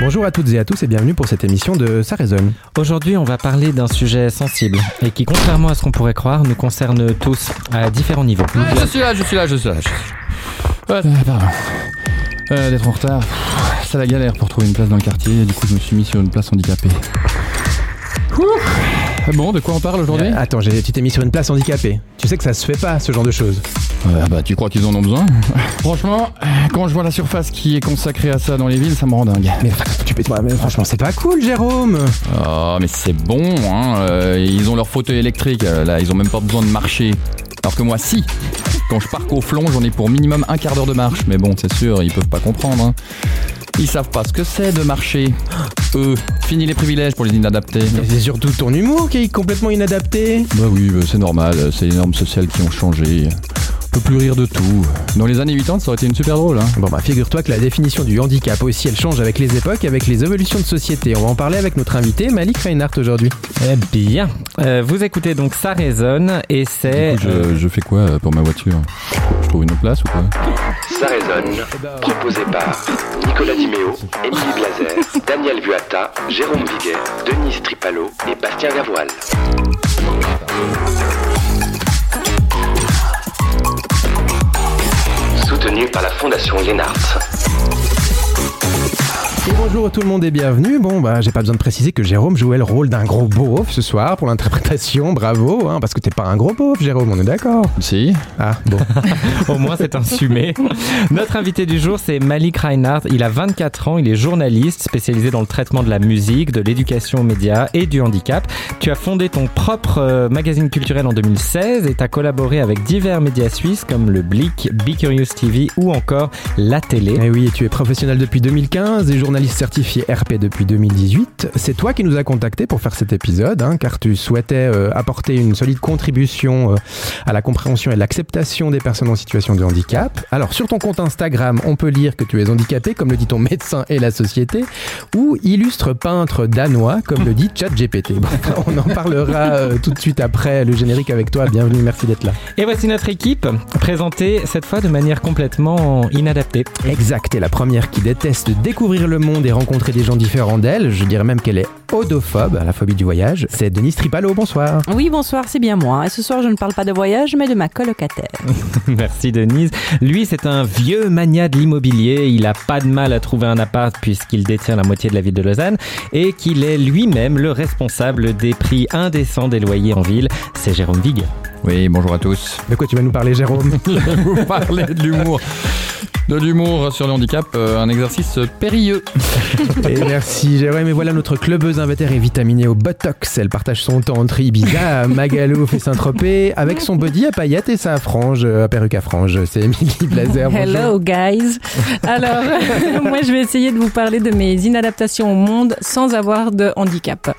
Bonjour à toutes et à tous et bienvenue pour cette émission de Ça résonne. Aujourd'hui, on va parler d'un sujet sensible et qui, contrairement à ce qu'on pourrait croire, nous concerne tous à différents niveaux. Je suis là, je suis là, je suis là. je suis là. Ouais, pardon. Euh, D'être en retard, c'est la galère pour trouver une place dans le quartier. et Du coup, je me suis mis sur une place handicapée. Ouh. Bon, de quoi on parle aujourd'hui? Euh, attends, j'ai- tu t'es mis sur une place handicapée. Tu sais que ça se fait pas, ce genre de choses. Euh, Bah, tu crois qu'ils en ont besoin Franchement, quand je vois la surface qui est consacrée à ça dans les villes, ça me rend dingue. Mais tu peux, mais franchement, c'est pas cool, Jérôme. Oh, mais c'est bon, hein. euh, ils ont leur fauteuil électrique, euh, là, ils ont même pas besoin de marcher. Alors que moi, si. Quand je pars au flon, j'en ai pour minimum un quart d'heure de marche. Mais bon, c'est sûr, ils peuvent pas comprendre. Hein. Ils savent pas ce que c'est de marcher. Eux, fini les privilèges pour les inadaptés. Mais C'est surtout ton humour qui est complètement inadapté. Bah oui, bah, c'est normal, c'est les normes sociales qui ont changé. On peut plus rire de tout. Dans les années 80, ça aurait été une super drôle. Hein. Bon bah figure-toi que la définition du handicap aussi elle change avec les époques, avec les évolutions de société. On va en parler avec notre invité Malik Reinhardt aujourd'hui. Eh bien, euh, vous écoutez donc Ça résonne et c'est... Du coup, je, je fais quoi euh, pour ma voiture? Je trouve une autre place ou quoi? Ça résonne, proposé par Nicolas Dimeo, Émilie Blazer, Daniel Vuatta, Jérôme Viguet, Denise Tripalo et Bastien Gavoil. Par la Fondation Lénart. Et bonjour tout le monde et bienvenue. Bon bah j'ai pas besoin de préciser que Jérôme jouait le rôle d'un gros beauf ce soir pour l'interprétation, bravo, hein, parce que t'es pas un gros beauf Jérôme, on est d'accord Si. Ah bon. Au moins, c'est assumé. Notre invité du jour, c'est Malik Reinhardt. Il a 24 ans, il est journaliste spécialisé dans le traitement de la musique, de l'éducation aux médias et du handicap. Tu as fondé ton propre euh, magazine culturel en 2016 et tu as collaboré avec divers médias suisses comme le Blick, Be Curious TV ou encore la télé. Et Eh oui, et tu es professionnel depuis 2015 et journaliste certifié RP depuis 2018. C'est toi qui nous as contacté pour faire cet épisode, hein, car tu souhaitais euh, apporter une solide contribution euh, à la compréhension et l'acceptation des personnes en situation de handicap. Alors sur ton compte Instagram, on peut lire que tu es handicapé, comme le dit ton médecin et la société, ou illustre peintre danois, comme le dit ChatGPT. Bon, on en parlera euh, tout de suite après le générique avec toi. Bienvenue, merci d'être là. Et voici notre équipe, présentée cette fois de manière complètement inadaptée. Exact, et la première qui déteste découvrir le monde et rencontrer des gens différents d'elle, je dirais même qu'elle est odophobe, la phobie du voyage, c'est Denise Tripalo, bonsoir. Oui, bonsoir, c'est bien moi. Et ce soir, je ne parle pas de voyage, mais de ma colocataire. Merci Denise. Lui, c'est un vieux mania de l'immobilier. Il a pas de mal à trouver un appart puisqu'il détient la moitié de la ville de Lausanne et qu'il est lui-même le responsable des prix indécents des loyers en ville. C'est Jérôme Vig. Oui, bonjour à tous. De quoi tu vas nous parler, Jérôme Je vais vous parler de l'humour. De l'humour sur le handicap, euh, un exercice périlleux. Et merci, Jérôme. Et voilà notre clubeuse invétérée vitaminée au Botox. Elle partage son temps entre Ibiza, Magaluf et Saint-Tropez avec son body à paillettes et sa frange, euh, à perruque à frange. C'est Émilie Blazer. bonjour. Hello, guys. Alors, moi, je vais essayer de vous parler de mes inadaptations au monde sans avoir de handicap.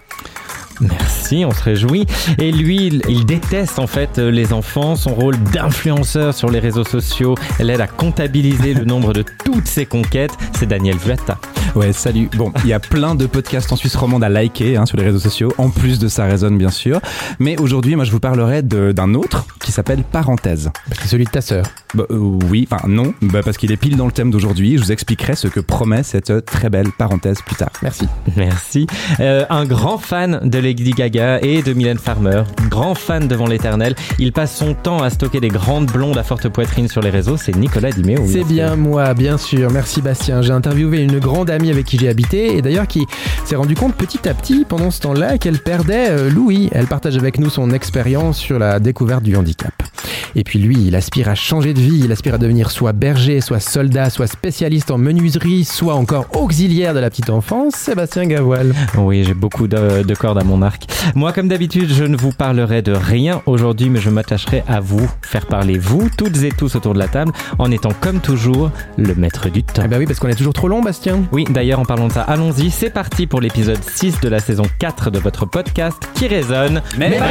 Merci, on se réjouit. Et lui, il, il déteste en fait euh, les enfants. Son rôle d'influenceur sur les réseaux sociaux l'aide à comptabiliser le nombre de toutes ses conquêtes. C'est Daniel Vuatta. Ouais, salut. Bon, il y a plein de podcasts en Suisse romande à liker hein, sur les réseaux sociaux, en plus de ça résonne bien sûr. Mais aujourd'hui, moi, je vous parlerai d'un autre qui s'appelle Parenthèse. C'est celui de ta sœur. Bah, euh, oui, enfin non, bah, parce qu'il est pile dans le thème d'aujourd'hui. Je vous expliquerai ce que promet cette très belle parenthèse plus tard. Merci. Merci. Euh, un grand fan de Lady Gaga et de Mylène Farmer. Grand fan devant l'éternel. Il passe son temps à stocker des grandes blondes à forte poitrine sur les réseaux. C'est Nicolas Dimeo. C'est bien moi, bien sûr. Merci Bastien. J'ai interviewé une grande amie avec qui j'ai habité et d'ailleurs qui s'est rendu compte petit à petit pendant ce temps-là qu'elle perdait euh, Louis. Elle partage avec nous son expérience sur la découverte du handicap. Et puis lui, il aspire à changer de de vie. Il aspire à devenir soit berger, soit soldat, soit spécialiste en menuiserie, soit encore auxiliaire de la petite enfance. Sébastien Gavoil. Oui, j'ai beaucoup de, de cordes à mon Moi, comme d'habitude, je ne vous parlerai de rien aujourd'hui, mais je m'attacherai à vous, faire parler vous, toutes et tous autour de la table, en étant comme toujours le maître du temps. Eh ben oui, parce qu'on est toujours trop long, Bastien. Oui, d'ailleurs, en parlant de ça, allons-y. C'est parti pour l'épisode 6 de la saison 4 de votre podcast qui résonne. Mais, pas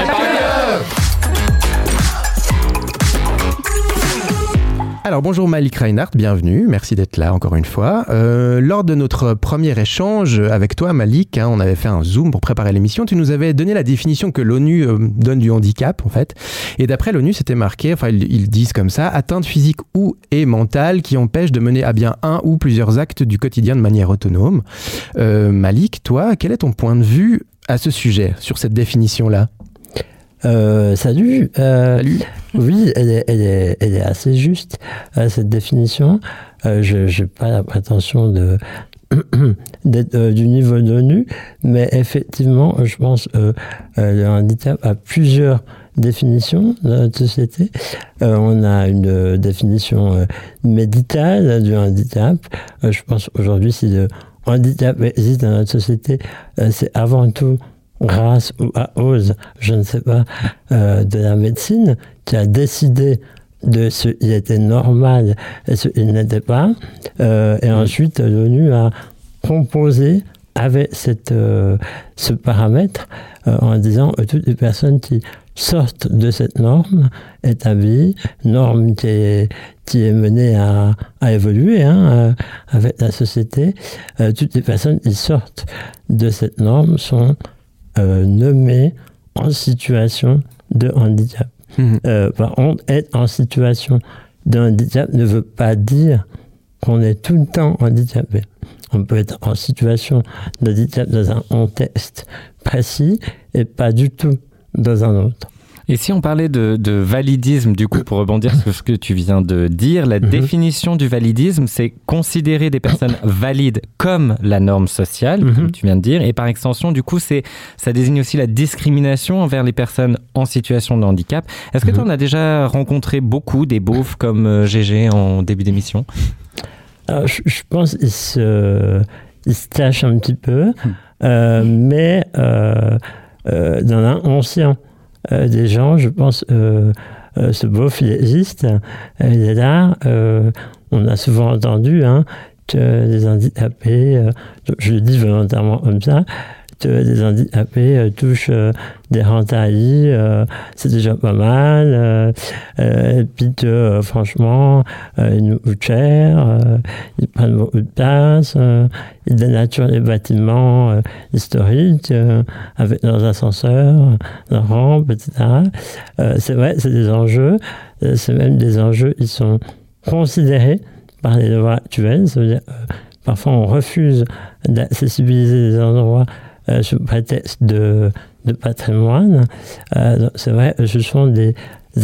Alors bonjour Malik Reinhardt, bienvenue, merci d'être là encore une fois. Euh, lors de notre premier échange avec toi Malik, hein, on avait fait un zoom pour préparer l'émission, tu nous avais donné la définition que l'ONU euh, donne du handicap en fait. Et d'après l'ONU c'était marqué, enfin ils, ils disent comme ça, atteinte physique ou et mentale qui empêche de mener à bien un ou plusieurs actes du quotidien de manière autonome. Euh, Malik, toi, quel est ton point de vue à ce sujet, sur cette définition-là? Euh, salut. Euh, Salut. Oui, elle est, elle est, elle est assez juste, euh, cette définition. Euh, je n'ai pas la prétention de d'être euh, du niveau d'ONU, mais effectivement, je pense euh, euh, le handicap a plusieurs définitions dans notre société. Euh, on a une euh, définition euh, médicale du handicap. Euh, je pense aujourd'hui, si le handicap existe dans notre société, euh, c'est avant tout grâce ou à cause, je ne sais pas, euh, de la médecine qui a décidé de ce qui était normal et ce qui n'était pas. Euh, et ensuite, l'ONU a composé avec cette, euh, ce paramètre euh, en disant que toutes les personnes qui sortent de cette norme établie, norme qui est, qui est menée à, à évoluer hein, euh, avec la société, euh, toutes les personnes qui sortent de cette norme sont euh, nommées en situation de handicap. Mhm. Euh, par contre, être en situation de handicap ne veut pas dire qu'on est tout le temps handicapé. On peut être en situation de handicap dans un contexte précis et pas du tout dans un autre. Et si on parlait de, de validisme, du coup, pour rebondir sur ce que tu viens de dire, la Mhm. définition du validisme, c'est considérer des personnes valides comme la norme sociale, Mhm. comme tu viens de dire, et par extension, du coup, c'est ça désigne aussi la discrimination envers les personnes en situation de handicap. Est-ce que tu en as déjà rencontré beaucoup des beaufs comme euh, GG en début d'émission? Alors, je, je pense qu'il se, il se cache un petit peu, euh, mais euh, euh, dans l'inconscient euh, des gens, je pense euh, euh, ce beauf, il existe, euh, il est là. euh, on a souvent entendu hein, que les handicapés, euh, je le dis volontairement comme ça, que les handicapés euh, touchent euh, des rentailles, euh, c'est déjà pas mal. euh, euh, et puis que, euh, franchement, euh, ils nous coûtent cher, euh, ils prennent beaucoup de place, euh, ils dénaturent les bâtiments euh, historiques euh, avec leurs ascenseurs, leurs rampes, etc. Euh, c'est vrai, c'est des enjeux, euh, c'est même des enjeux qui sont considérés par les lois actuelles, ça veut dire euh, parfois on refuse d'accessibiliser des endroits euh, sous prétexte de, de patrimoine. Euh, c'est vrai, ce sont des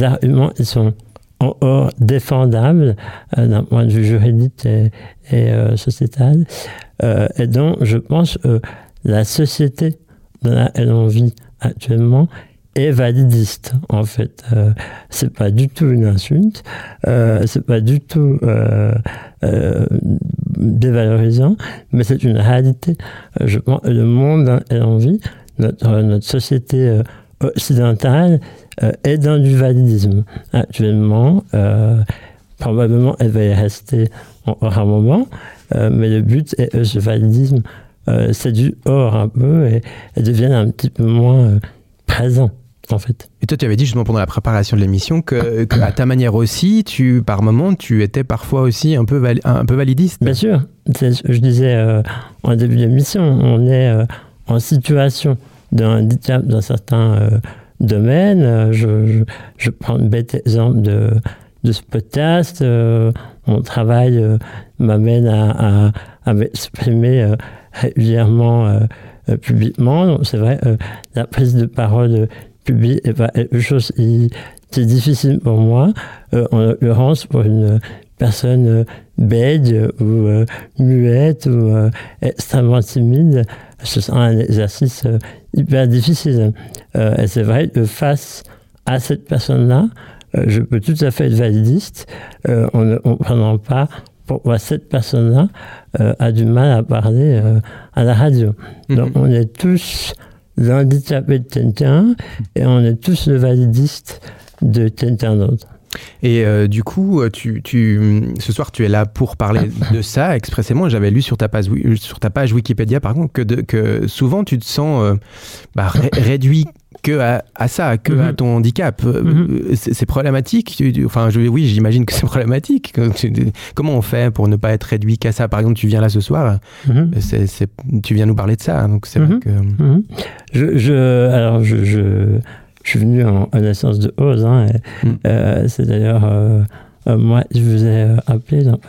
arguments qui sont en hors défendables euh, d'un point de vue juridique et, et, euh, sociétal. Euh, et donc, je pense que la société dans laquelle on vit actuellement est validiste, en fait. Euh, c'est pas du tout une insulte, euh, c'est pas du tout euh, euh, dévalorisant, mais c'est une réalité. Euh, je pense le monde lequel on vit, notre, notre société euh, occidentale, est dans du validisme. Actuellement, probablement elle va y rester encore un moment, mais le but est ce validisme euh, séduit hors un peu et, et devienne un petit peu moins présent, en fait. Et toi, tu avais dit justement pendant la préparation de l'émission que, que à ta manière aussi, tu, par moment, tu étais parfois aussi un peu, vali- un peu validiste. Bien sûr, c'est ce que je disais euh, en début d'émission, on est euh, en situation de handicap dans certains euh, domaines. Euh, je, je, je prends un bête exemple de, de ce podcast. Mon travail m'amène à, à, à m'exprimer régulièrement publiquement. C'est vrai, la prise de parole euh, publique est pas quelque chose qui, qui est difficile pour moi. Euh, en l'occurrence, pour une personne euh, bègue ou euh, muette ou euh, extrêmement timide, ce sera un exercice hyper difficile. Et c'est vrai que face à cette personne-là, je peux tout à fait être validiste en ne comprenant pas pourquoi cette personne-là a du mal à parler à la radio. Donc Mhm. on est tous l'handicapé de quelqu'un et on est tous le validiste de quelqu'un d'autre. Et euh, du coup, euh, tu, tu, ce soir, tu es là pour parler de ça expressément. J'avais lu sur ta page, sur ta page Wikipédia, par contre, que, de- que souvent tu te sens euh, bah, ré- réduit que à, à ça, que à Mhm. ton handicap. Euh, Mhm. C'est c'est problématique. Enfin, je, oui, j'imagine que c'est problématique. Comment on fait pour ne pas être réduit qu'à ça? Par exemple, tu viens là ce soir, Mhm. c'est- tu viens nous parler de ça. Donc c'est vrai que. Je, je, alors, je, je, je suis venu en, en naissance de Ose. Hein, Mm. euh, c'est d'ailleurs, euh, euh, moi, je vous ai euh, appelé. donc,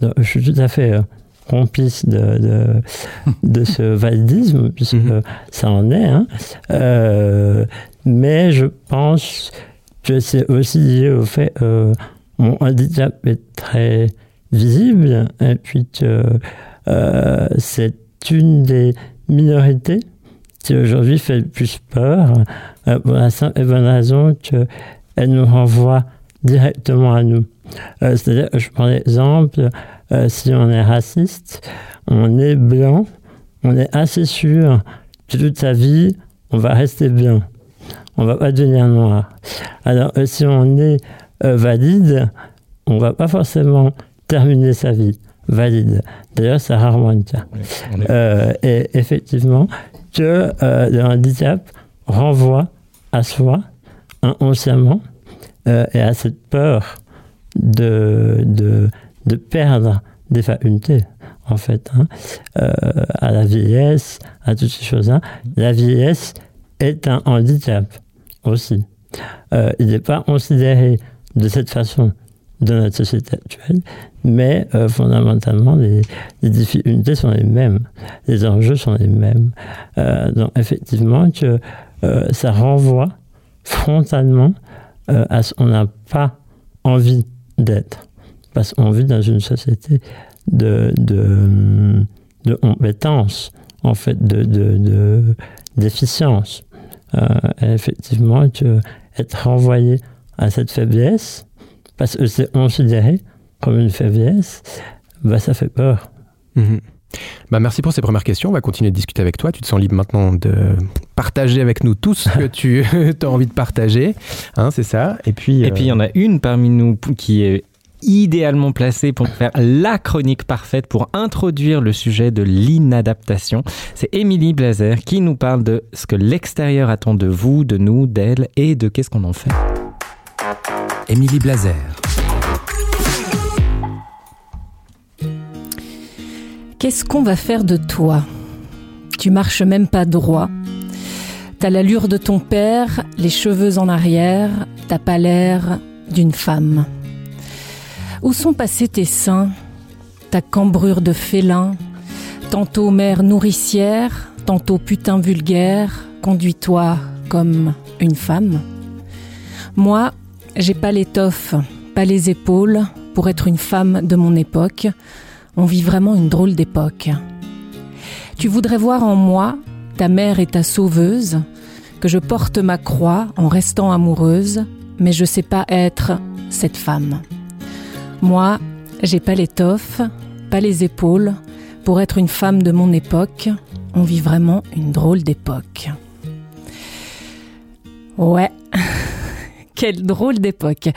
donc, je suis tout à fait euh, complice de, de, de ce validisme, puisque Mhm. ça en est. Hein. Euh, mais je pense que c'est aussi lié au fait que mon handicap est très visible, et puis que euh, c'est une des minorités qui aujourd'hui fait le plus peur, euh, pour la simple et bonne raison qu'elle nous renvoie directement à nous. Euh, C'est-à-dire, je prends l'exemple, euh, si on est raciste, on est blanc, on est assez sûr que toute sa vie, on va rester blanc. On va pas devenir noir. Alors, euh, si on est euh, valide, on va pas forcément terminer sa vie valide. D'ailleurs, c'est rarement le cas. Est- et effectivement, que le handicap renvoie à soi inconsciemment et à cette peur de, de, de perdre des facultés, en fait, hein, euh, à la vieillesse, à toutes ces choses-là. La vieillesse est un handicap aussi. Euh, il n'est pas considéré de cette façon dans notre société actuelle, mais euh, fondamentalement, les, les difficultés sont les mêmes, les enjeux sont les mêmes. Donc effectivement, que ça renvoie frontalement à ce qu'on n'a pas envie d'être, parce qu'on vit dans une société de, de, de compétences, en fait, de, de, de- d'efficience. Euh, et effectivement, que être renvoyé à cette faiblesse, parce que c'est considéré comme une faiblesse, bah, ça fait peur. Mhm. Bah, merci pour ces premières questions. On va continuer de discuter avec toi. Tu te sens libre maintenant de partager avec nous tout ce que tu as envie de partager. Hein, c'est ça. Et puis, Et puis il y en a une parmi nous qui est idéalement placée pour faire la chronique parfaite pour introduire le sujet de l'inadaptation. C'est Émilie Blazer qui nous parle de ce que l'extérieur attend de vous, de nous, d'elle et de qu'est-ce qu'on en fait. Émilie Blazer. Qu'est-ce qu'on va faire de toi? Tu marches même pas droit. T'as l'allure de ton père, les cheveux en arrière, t'as pas l'air d'une femme. Où sont passés tes seins Ta cambrure de félin Tantôt mère nourricière, tantôt putain vulgaire, conduis-toi comme une femme? Moi, j'ai pas l'étoffe, pas les épaules pour être une femme de mon époque. On vit vraiment une drôle d'époque. Tu voudrais voir en moi ta mère et ta sauveuse, que je porte ma croix en restant amoureuse, mais je sais pas être cette femme. Moi, j'ai pas l'étoffe, pas les épaules pour être une femme de mon époque. On vit vraiment une drôle d'époque. Ouais. Quelle drôle d'époque.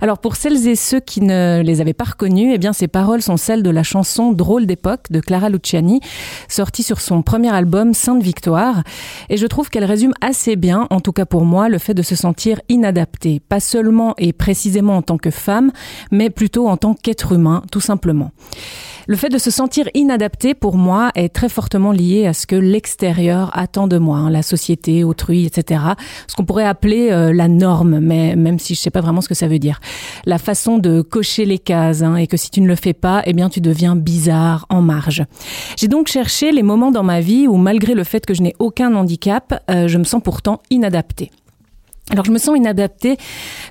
Alors pour celles et ceux qui ne les avaient pas reconnues, eh bien ces paroles sont celles de la chanson Drôle d'époque de Clara Luciani, sortie sur son premier album Sainte Victoire. Et je trouve qu'elle résume assez bien, en tout cas pour moi, le fait de se sentir inadapté, pas seulement et précisément en tant que femme, mais plutôt en tant qu'être humain, tout simplement. Le fait de se sentir inadapté, pour moi, est très fortement lié à ce que l'extérieur attend de moi, hein, la société, autrui, etc. Ce qu'on pourrait appeler euh, la norme, mais même si je sais pas vraiment ce que ça veut dire. La façon de cocher les cases, hein, et que si tu ne le fais pas, eh bien tu deviens bizarre, en marge. J'ai donc cherché les moments dans ma vie où, malgré le fait que je n'ai aucun handicap, euh, je me sens pourtant inadaptée. Alors je me sens inadaptée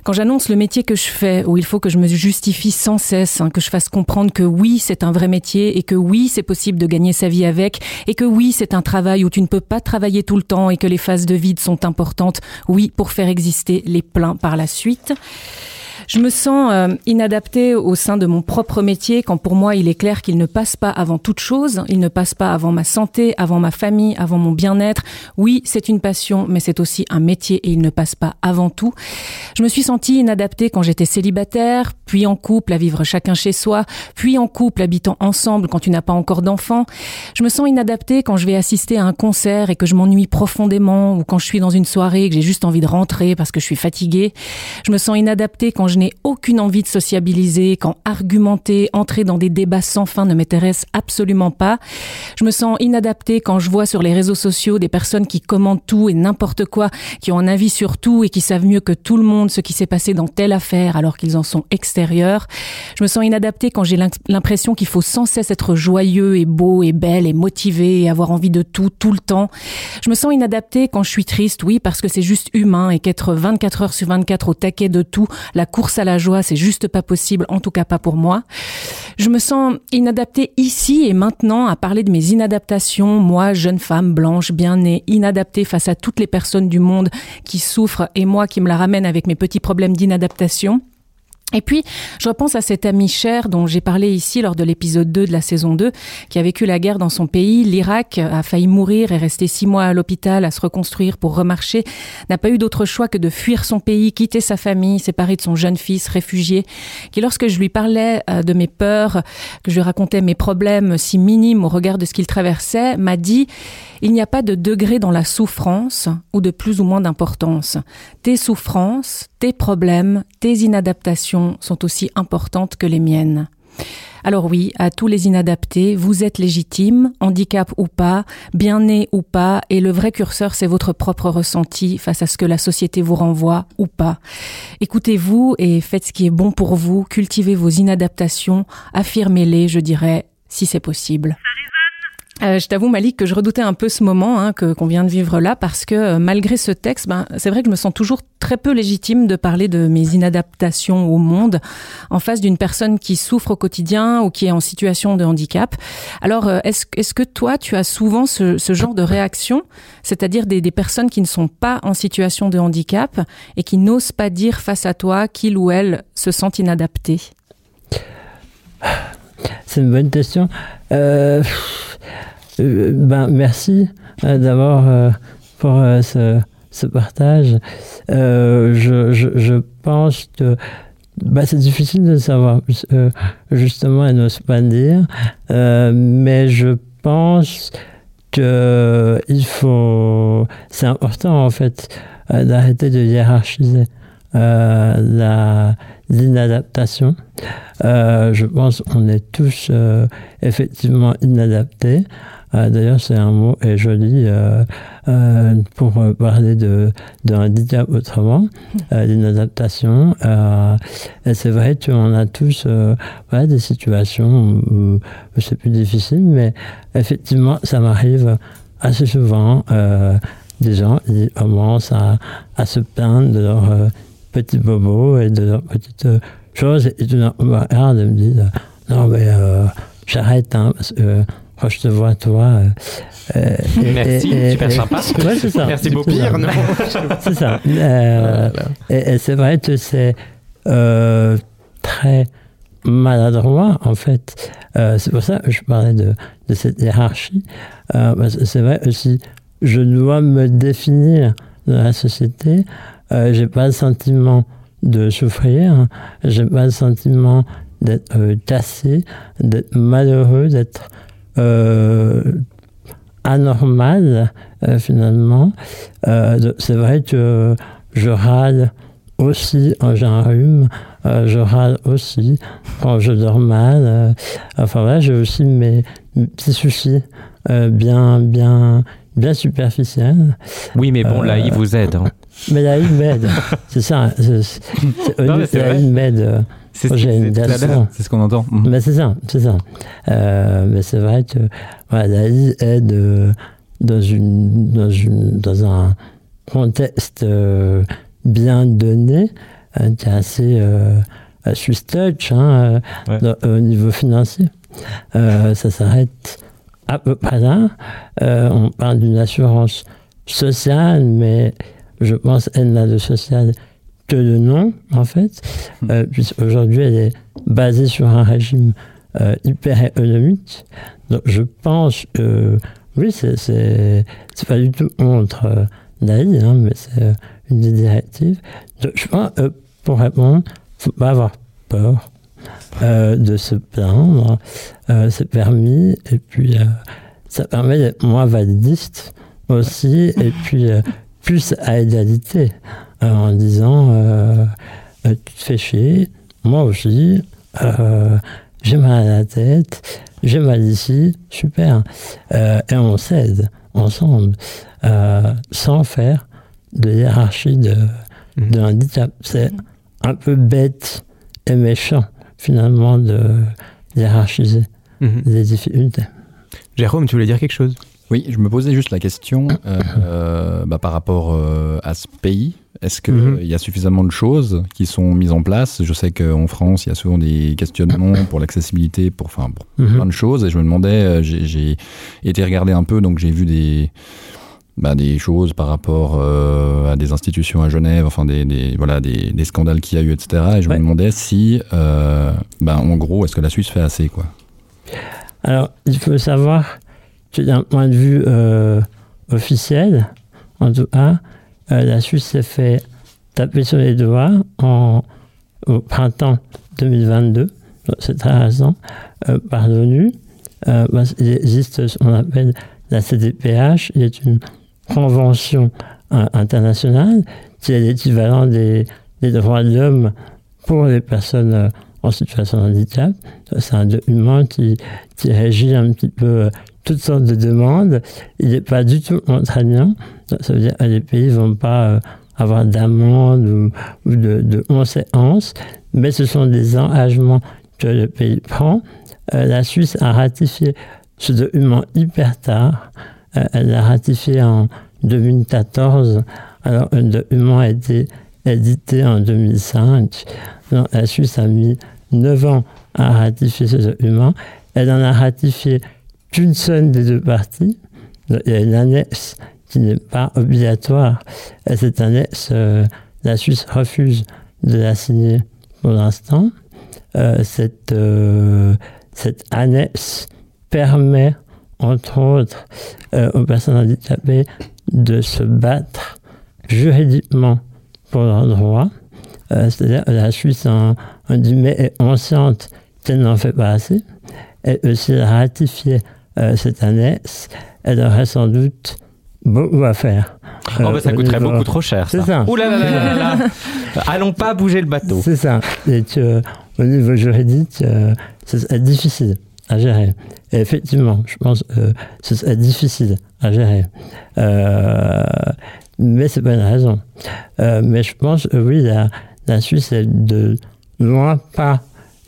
quand j'annonce le métier que je fais, où il faut que je me justifie sans cesse, hein, que je fasse comprendre que oui, c'est un vrai métier et que oui, c'est possible de gagner sa vie avec, et que oui, c'est un travail où tu ne peux pas travailler tout le temps et que les phases de vide sont importantes, oui, pour faire exister les pleins par la suite. Je me sens euh, inadaptée au sein de mon propre métier quand pour moi il est clair qu'il ne passe pas avant toute chose, il ne passe pas avant ma santé, avant ma famille, avant mon bien-être. Oui, c'est une passion, mais c'est aussi un métier et il ne passe pas avant tout. Je me suis sentie inadaptée quand j'étais célibataire, puis en couple à vivre chacun chez soi, puis en couple habitant ensemble quand tu n'as pas encore d'enfants. Je me sens inadaptée quand je vais assister à un concert et que je m'ennuie profondément ou quand je suis dans une soirée et que j'ai juste envie de rentrer parce que je suis fatiguée. Je me sens inadaptée quand je n'ai aucune envie de sociabiliser, quand argumenter, entrer dans des débats sans fin ne m'intéresse absolument pas. Je me sens inadaptée quand je vois sur les réseaux sociaux des personnes qui commentent tout et n'importe quoi, qui ont un avis sur tout et qui savent mieux que tout le monde ce qui s'est passé dans telle affaire alors qu'ils en sont extérieurs. Je me sens inadaptée quand j'ai l'impression qu'il faut sans cesse être joyeux et beau et belle et motivé et avoir envie de tout tout le temps. Je me sens inadaptée quand je suis triste, oui, parce que c'est juste humain et qu'être 24 heures sur 24 au taquet de tout, la course à la joie, c'est juste pas possible, en tout cas pas pour moi. Je me sens inadaptée ici et maintenant à parler de mes inadaptations, moi, jeune femme blanche, bien née, inadaptée face à toutes les personnes du monde qui souffrent et moi qui me la ramène avec mes petits problèmes d'inadaptation. Et puis, je repense à cet ami cher dont j'ai parlé ici lors de l'épisode 2 de la saison 2, qui a vécu la guerre dans son pays. L'Irak a failli mourir et rester six mois à l'hôpital à se reconstruire pour remarcher. N'a pas eu d'autre choix que de fuir son pays, quitter sa famille, séparé de son jeune fils réfugié, qui lorsque je lui parlais euh, de mes peurs, que je lui racontais mes problèmes si minimes au regard de ce qu'il traversait, m'a dit il n'y a pas de degré dans la souffrance ou de plus ou moins d'importance. Tes souffrances, tes problèmes, tes inadaptations sont aussi importantes que les miennes. Alors oui, à tous les inadaptés, vous êtes légitimes, handicap ou pas, bien né ou pas, et le vrai curseur, c'est votre propre ressenti face à ce que la société vous renvoie ou pas. Écoutez-vous et faites ce qui est bon pour vous, cultivez vos inadaptations, affirmez-les, je dirais, si c'est possible. Euh, je t'avoue, Malik, que je redoutais un peu ce moment hein, que qu'on vient de vivre là, parce que euh, malgré ce texte, ben, c'est vrai que je me sens toujours très peu légitime de parler de mes inadaptations au monde en face d'une personne qui souffre au quotidien ou qui est en situation de handicap. Alors, euh, est-ce est-ce que toi, tu as souvent ce, ce genre de réaction, c'est-à-dire des, des personnes qui ne sont pas en situation de handicap et qui n'osent pas dire face à toi qu'il ou elle se sent inadapté C'est une bonne question. Euh... Euh, ben, merci euh, d'abord euh, pour ce, partage. Je, je, pense que bah, c'est difficile de savoir, justement, elle n'ose pas dire, mais je pense que il faut, c'est important en fait d'arrêter de hiérarchiser l'inadaptation. je pense qu'on est tous effectivement inadaptés. Euh, d'ailleurs, c'est un mot joli euh, euh, pour parler de, de handicap autrement, d'une adaptation. et c'est vrai qu'on a tous des situations où, c'est plus difficile, mais effectivement, ça m'arrive assez souvent. des gens qui commencent à, à se plaindre de leurs petits bobos et de leurs petites choses, et tout d'un coup, bah, de me dire, non mais j'arrête, hein, parce que quand je te vois, toi. Euh, euh Merci, super sympa. Ouais, c'est ça. Merci beaucoup, pire, non? C'est ça. Euh, et, et c'est vrai que c'est euh, très maladroit, en fait. Euh, c'est pour ça que je parlais de, de cette hiérarchie. c'est vrai aussi, je dois me définir dans la société. j'ai pas le sentiment de souffrir. J'ai pas le sentiment d'être cassé, d'être malheureux, d'être anormal euh, finalement. Euh, c'est vrai que je râle aussi quand j'ai un rhume, je râle aussi quand je dors mal. enfin voilà, j'ai aussi mes, petits soucis bien, bien, bien superficiels. Oui, mais bon, là, il vous aide. Hein. Mais là, il m'aide. c'est ça. C'est, c'est, il m'aide. C'est ce qu'on entend. Mais c'est ça, c'est ça. Euh, mais c'est vrai que voilà, la vie est dans, une, dans, une, dans un contexte euh, bien donné, euh, qui est assez euh, euh, Swiss touch hein, euh, Ouais. au niveau financier. Euh, ça s'arrête à peu près là. Euh, on parle d'une assurance sociale, mais je pense qu'elle n'a de social que le nom, en fait, euh, puisqu'aujourd'hui elle est basée sur un régime euh, hyper économique. Donc je pense que, oui, c'est, pas du tout contre euh, l'AI, hein, mais c'est euh, une des directives. Donc je pense, euh, pour répondre, faut pas avoir peur euh, de se plaindre, euh, c'est permis, et puis euh, ça permet d'être moins validiste aussi, et puis euh, plus à égalité, euh, en disant euh, euh, tu te fais chier, moi aussi, euh, j'ai mal à la tête, j'ai mal ici, super. Euh, et on s'aide ensemble, euh, sans faire de hiérarchie de, de handicap. C'est un peu bête et méchant, finalement, de hiérarchiser Mhm. les difficultés. Jérôme, tu voulais dire quelque chose? Oui, je me posais juste la question euh, bah, par rapport euh, à ce pays. Est-ce qu'il Mhm. y a suffisamment de choses qui sont mises en place? Je sais qu'en France, il y a souvent des questionnements pour l'accessibilité, pour, enfin, pour Mhm. plein de choses. Et je me demandais, euh, j'ai été regarder un peu, donc j'ai vu des, bah, des choses par rapport euh, à des institutions à Genève, enfin des, des- voilà, des, des scandales qu'il y a eu, etc. Et je Ouais. me demandais si, bah, en gros, est-ce que la Suisse fait assez quoi? Alors, il faut savoir d'un point de vue euh, officiel, en tout cas, euh, la Suisse s'est fait taper sur les doigts en, au printemps 2022, donc c'est très récent, euh, par l'ONU. Euh, parce qu'il existe ce qu'on appelle la CDPH, qui est une convention internationale, qui est l'équivalent des, des droits de l'homme pour les personnes en situation de handicap. C'est un document qui, qui régit un petit peu toutes sortes de demandes. Il n'est pas du tout contraignant. Ça veut dire que les pays ne vont pas euh, avoir d'amende ou, ou de, de conséquences, mais ce sont des engagements que le pays prend. Euh, la Suisse a ratifié ce document hyper tard. Euh, elle l'a ratifié en 2014. Alors, un document a été édité en 2005. Donc, la Suisse a mis 9 ans à ratifier ce document. Elle en a ratifié qu'une seule des deux parties. Il y a une annexe qui n'est pas obligatoire. Et cette annexe, euh, la Suisse refuse de la signer pour l'instant. Euh, cette, euh, cette annexe permet, entre autres, aux personnes handicapées de se battre juridiquement pour leurs droits. C'est-à-dire que la Suisse, en, en guillemets, est consciente qu'elle n'en fait pas assez. Et si elle ratifiait euh, cette annexe, elle aurait sans doute beaucoup à faire. Oh, Euh, bah, ça au coûterait niveau- beaucoup trop cher. C'est Ça. ça. Ouh là là là là là là. Allons pas bouger le bateau. C'est ça. Et que, euh, au niveau juridique, euh, ce serait difficile à gérer. Et effectivement, je pense que ce serait difficile à gérer. Euh, mais c'est pas une raison. Euh, mais je pense que oui, la, la Suisse est de loin pas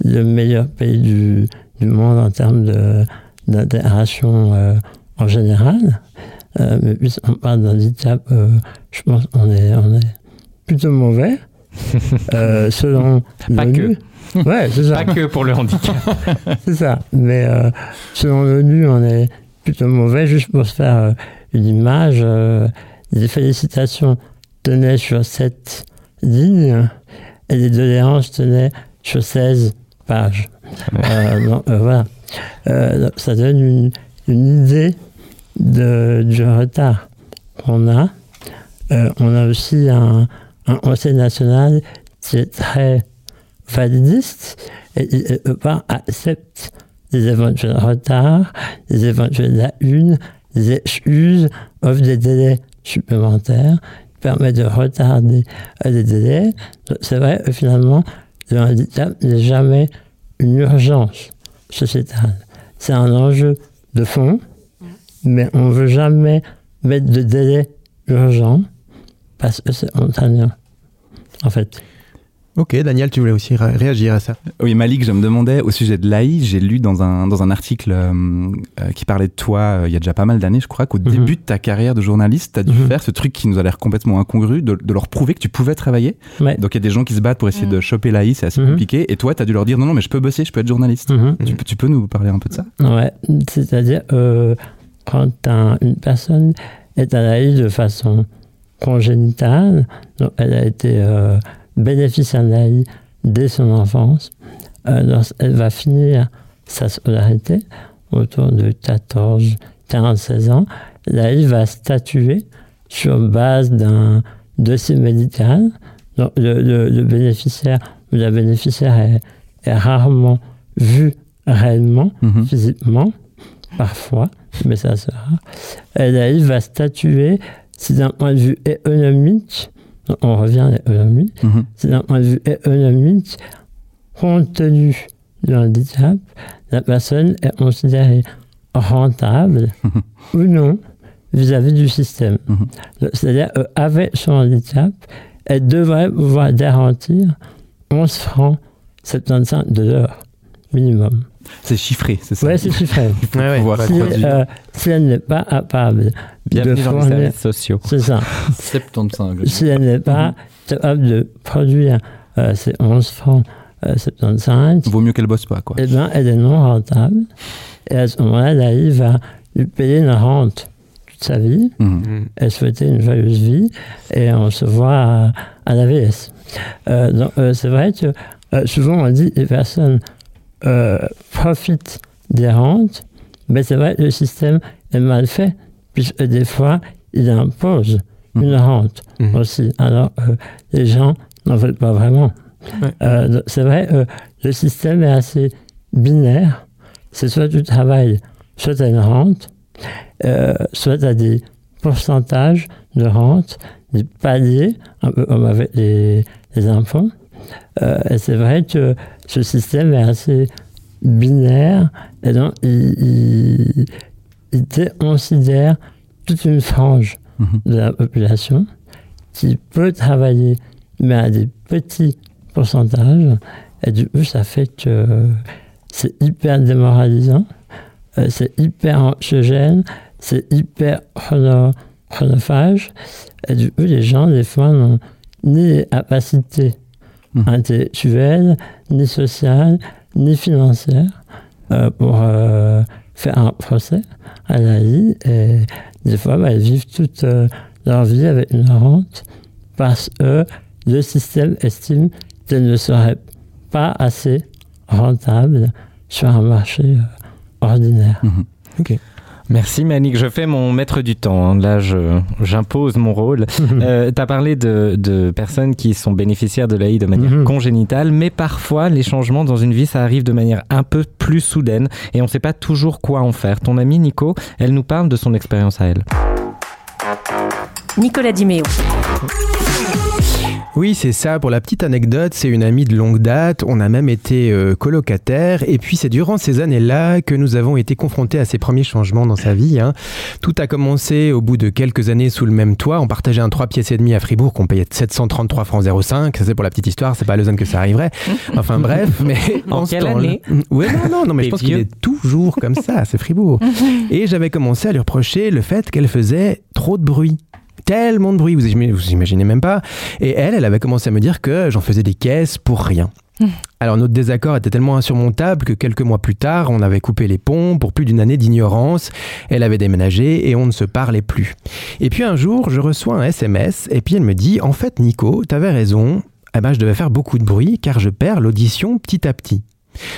le meilleur pays du, du monde en termes de- d'intégration euh, en général. Euh, mais puisqu'on parle d'handicap, euh, je pense qu'on est, on est plutôt mauvais. Selon Pas l'ONU. Ouais, c'est ça. Pas que pour le handicap. C'est ça. Mais selon l'ONU, on est plutôt mauvais. Juste pour se faire une image, les félicitations tenaient sur 7 lignes et les doléances tenaient sur 16 Euh, euh, voilà. Euh, ça donne une, une idée de, du retard qu'on a. On a aussi un, un conseil national qui est très validiste et peut pas accepte les éventuels retards, les éventuelles lacunes, les excuses, offre des délais supplémentaires, permet de retarder les délais. C'est vrai finalement, le handicap n'est jamais une urgence sociétale. C'est un enjeu de fond, mais on ne veut jamais mettre de délai urgent parce que c'est contraignant, en fait. Ok, Daniel, tu voulais aussi ré- réagir à ça. Oui, Malik, je me demandais au sujet de l'AI, j'ai lu dans un, dans un article euh, euh, qui parlait de toi euh, il y a déjà pas mal d'années, je crois, qu'au Mhm. début de ta carrière de journaliste, tu as dû Mhm. faire ce truc qui nous a l'air complètement incongru, de, de leur prouver que tu pouvais travailler. Ouais. Donc il y a des gens qui se battent pour essayer Mhm. de choper l'AI, c'est assez Mhm. compliqué. Et toi, tu as dû leur dire non, non, mais je peux bosser, je peux être journaliste. Tu, peux, tu peux nous parler un peu de ça? Ouais, c'est-à-dire euh, quand un- une personne est à l'AI de façon congénitale, donc elle a été bénéficiaire de l'AI dès son enfance, euh, elle va finir sa scolarité autour de 14, 15, 16 ans, l'AI va statuer sur base d'un dossier médical. Donc le, le- le bénéficiaire ou la bénéficiaire est, est rarement vu réellement Mhm. physiquement, parfois, mais ça sera. Et là, il va statuer si d'un point de vue économique, on revient à l'économie, Mhm. si d'un point de vue économique, compte tenu du handicap, la personne est considérée rentable ou non vis-à-vis du système. Mhm. C'est-à-dire qu'avec son handicap, elle devrait pouvoir garantir 11 francs 75 de l'heure minimum. C'est chiffré, c'est ça Ouais, c'est chiffré. Pouvoir si, traduire. euh, si elle n'est pas capable Bienvenue de dans les services sociaux. c'est ça. 75. Si elle n'est pas capable de produire euh, ces 11 francs euh, 75, Vaut mieux qu'elle bosse pas, quoi. eh ben, elle est non rentable. Et à ce moment-là, l'AI va lui payer une rente toute sa vie. Mhm. Elle souhaitait une joyeuse vie et on se voit à, à la VS. Euh, donc, euh, c'est vrai que euh, souvent on dit les personnes profitent des rentes, mais c'est vrai que le système est mal fait, puisque des fois il impose Mhm. une rente Mhm. aussi. Alors euh, les gens n'en veulent pas vraiment. Ouais. Euh, c'est vrai, euh, le système est assez binaire. C'est soit tu travailles, soit tu as une rente, euh, soit tu as des pourcentages de rente, des paliers, un peu comme avec les, les impôts. Euh, et c'est vrai que ce système est assez binaire et donc il, il, il déconsidère toute une frange Mhm. de la population qui peut travailler mais à des petits pourcentages et du coup ça fait que c'est hyper démoralisant, euh, c'est hyper anxiogène, c'est hyper chrono- chronophage et du coup les gens des fois n'ont ni les capacités Mhm. intellectuelles, ni sociales, ni financières euh, pour euh, faire un procès à l'AI et des fois bah, elles vivent toute euh, leur vie avec une rente parce que le système estime qu'elles ne seraient pas assez rentables sur un marché ordinaire. Merci Manik, je fais mon maître du temps. hein. Là, je- j'impose mon rôle. Euh, tu as parlé de, de personnes qui sont bénéficiaires de l'AI de manière Mhm. congénitale, mais parfois les changements dans une vie, ça arrive de manière un peu plus soudaine et on ne sait pas toujours quoi en faire. Ton amie Nico, elle nous parle de son expérience à elle. Nicolas Diméo. Oui, c'est ça. Pour la petite anecdote, c'est une amie de longue date. On a même été euh, colocataires. Et puis, c'est durant ces années-là que nous avons été confrontés à ces premiers changements dans sa vie. hein. Tout a commencé au bout de quelques années sous le même toit. On partageait un 3 pièces et demi à Fribourg qu'on payait 733 francs 05. Ça, c'est pour la petite histoire. C'est pas à Lausanne que ça arriverait. Enfin, bref. Mais En ce quelle année? Ouais, non, non, non, mais je pense qu'il est toujours comme ça. C'est Fribourg. Et j'avais commencé à lui reprocher le fait qu'elle faisait trop de bruit. Tellement de bruit, vous imaginez, vous imaginez même pas. Et elle, elle avait commencé à me dire que j'en faisais des caisses pour rien. Alors notre désaccord était tellement insurmontable que quelques mois plus tard, on avait coupé les ponts pour plus d'une année d'ignorance. Elle avait déménagé et on ne se parlait plus. Et puis un jour, je reçois un SMS et puis elle me dit En fait, Nico, t'avais raison. Eh ben, je devais faire beaucoup de bruit car je perds l'audition petit à petit.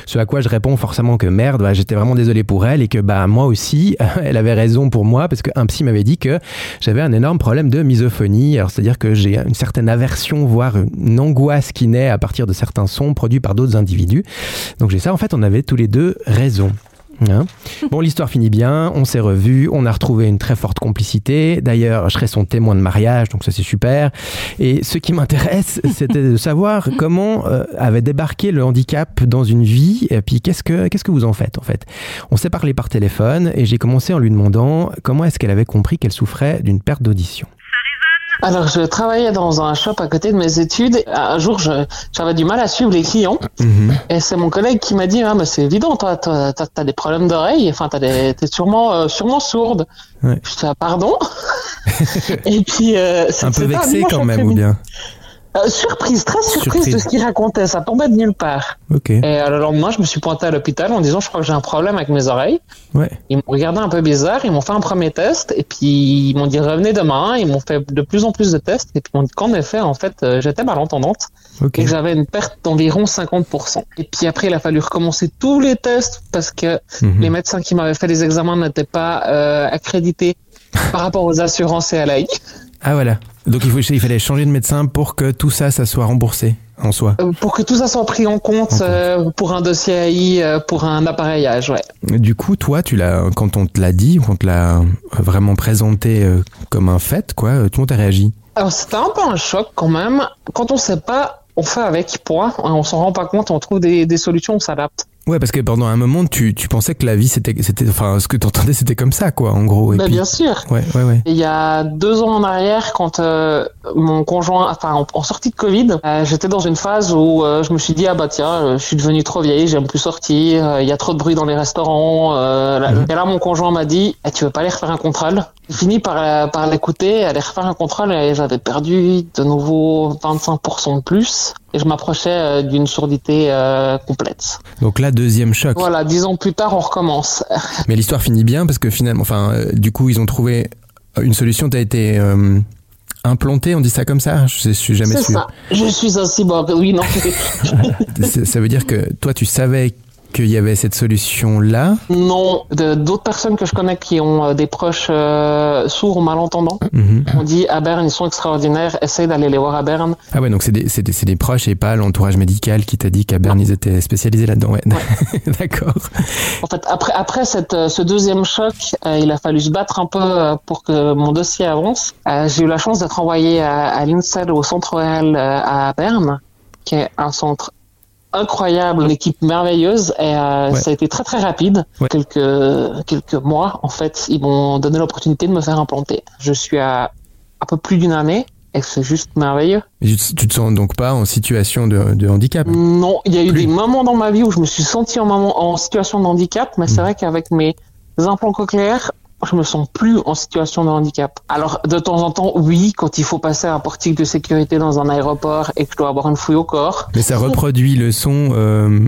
Ce à quoi je réponds forcément que merde, bah, j'étais vraiment désolé pour elle et que bah moi aussi, elle avait raison pour moi parce qu'un psy m'avait dit que j'avais un énorme problème de misophonie. C'est-à-dire que j'ai une certaine aversion, voire une angoisse qui naît à partir de certains sons produits par d'autres individus. Donc j'ai ça. En fait, on avait tous les deux raison. Hein bon, l'histoire finit bien, on s'est revus, on a retrouvé une très forte complicité. D'ailleurs, je serai son témoin de mariage, donc ça c'est super. Et ce qui m'intéresse, c'était de savoir comment euh, avait débarqué le handicap dans une vie, et puis qu'est-ce que, qu'est-ce que vous en faites en fait? On s'est parlé par téléphone et j'ai commencé en lui demandant comment est-ce qu'elle avait compris qu'elle souffrait d'une perte d'audition. Alors, je travaillais dans un shop à côté de mes études. Un jour, je- j'avais du mal à suivre les clients. Et c'est mon collègue qui m'a dit, ah, mais c'est évident, toi, t'as, t'as des problèmes d'oreille. Enfin, t'as des, t'es sûrement, euh, sûrement sourde. Ouais. Je dis, ah, pardon. et puis, euh, c'est- Un peu vexé quand même, ou bien? Euh, surprise, très surprise, Surprise. de ce qu'il racontait. Ça tombait de nulle part. Ok. Et euh, le lendemain, je me suis pointé à l'hôpital en disant, je crois que j'ai un problème avec mes oreilles. Ouais. Ils m'ont regardé un peu bizarre, ils m'ont fait un premier test, et puis ils m'ont dit revenez demain, ils m'ont fait de plus en plus de tests, et puis ils m'ont dit qu'en effet, en fait, euh, j'étais malentendante, Ok. et que j'avais une perte d'environ 50%. Et puis après, il a fallu recommencer tous les tests, parce que Mhm. les médecins qui m'avaient fait les examens n'étaient pas euh, accrédités par rapport aux assurances et à l'AI. Ah voilà. Donc il, faut, il fallait changer de médecin pour que tout ça, ça soit remboursé en soi. Euh, Pour que tout ça soit pris en compte euh, pour un dossier AI, euh, pour un appareillage, ouais. Du coup, toi, tu l'as, quand on te l'a dit, quand on te l'a vraiment présenté euh, comme un fait, quoi, euh, tout le monde a réagi? Alors c'était un peu un choc quand même. Quand on sait pas, on fait avec point. On s'en rend pas compte, on trouve des, des solutions, on s'adapte. Ouais, parce que pendant un moment, tu, tu pensais que la vie, c'était, c'était, enfin, ce que tu entendais, c'était comme ça, quoi, en gros. Et Bah, puis- bien sûr. Ouais, ouais, ouais. Il y a deux ans en arrière, quand euh, mon conjoint, enfin en, en sortie de Covid, euh, j'étais dans une phase où euh, je me suis dit ah bah tiens, je suis devenue trop vieille, j'aime plus sortir, euh, il y a trop de bruit dans les restaurants. euh, là- Et là mon conjoint m'a dit Eh, tu veux pas aller refaire un contrôle? Fini par euh, par l'écouter, aller refaire un contrôle et j'avais perdu de nouveau 25% de plus et je m'approchais euh, d'une surdité euh, complète. Donc là, deuxième choc. Voilà, dix ans plus tard, on recommence. Mais l'histoire finit bien parce que finalement, enfin, euh, du coup, ils ont trouvé une solution. T'as été euh, implanté, on dit ça comme ça? Je, sais- je suis jamais C'est sûr. ça. Je suis un cyborg. Oui, non. Ça veut dire que toi, tu savais qu'il y avait cette solution-là. Non, d'autres personnes que je connais qui ont euh, des proches euh, sourds ou malentendants Mhm. on dit à Berne, ils sont extraordinaires, essaye d'aller les voir à Berne. Ah ouais, donc c'est des, des, des proches et pas l'entourage médical qui t'a dit qu'à Berne, ils étaient spécialisés là-dedans. Ouais. D'accord. En fait, après, après cette, euh, ce deuxième choc, euh, il a fallu se battre un peu pour que mon dossier avance. Euh, J'ai eu la chance d'être envoyé à, à l'INSEAD, au centre euh, à Berne, qui est un centre incroyable, une équipe merveilleuse, et euh, Ouais. ça a été très très rapide. Ouais. Quelques, quelques mois, en fait, ils m'ont donné l'opportunité de me faire implanter. Je suis à un peu plus d'une année, et c'est juste merveilleux. Tu, te- tu te sens donc pas en situation de, de handicap? Non, il y a eu Plus. des moments dans ma vie où je me suis senti en, situation de handicap, mais Mm. c'est vrai qu'avec mes implants cochléaires, je me sens plus en situation de handicap. Alors, de temps en temps, oui, quand il faut passer un portique de sécurité dans un aéroport et que je dois avoir une fouille au corps. Mais ça reproduit le son euh,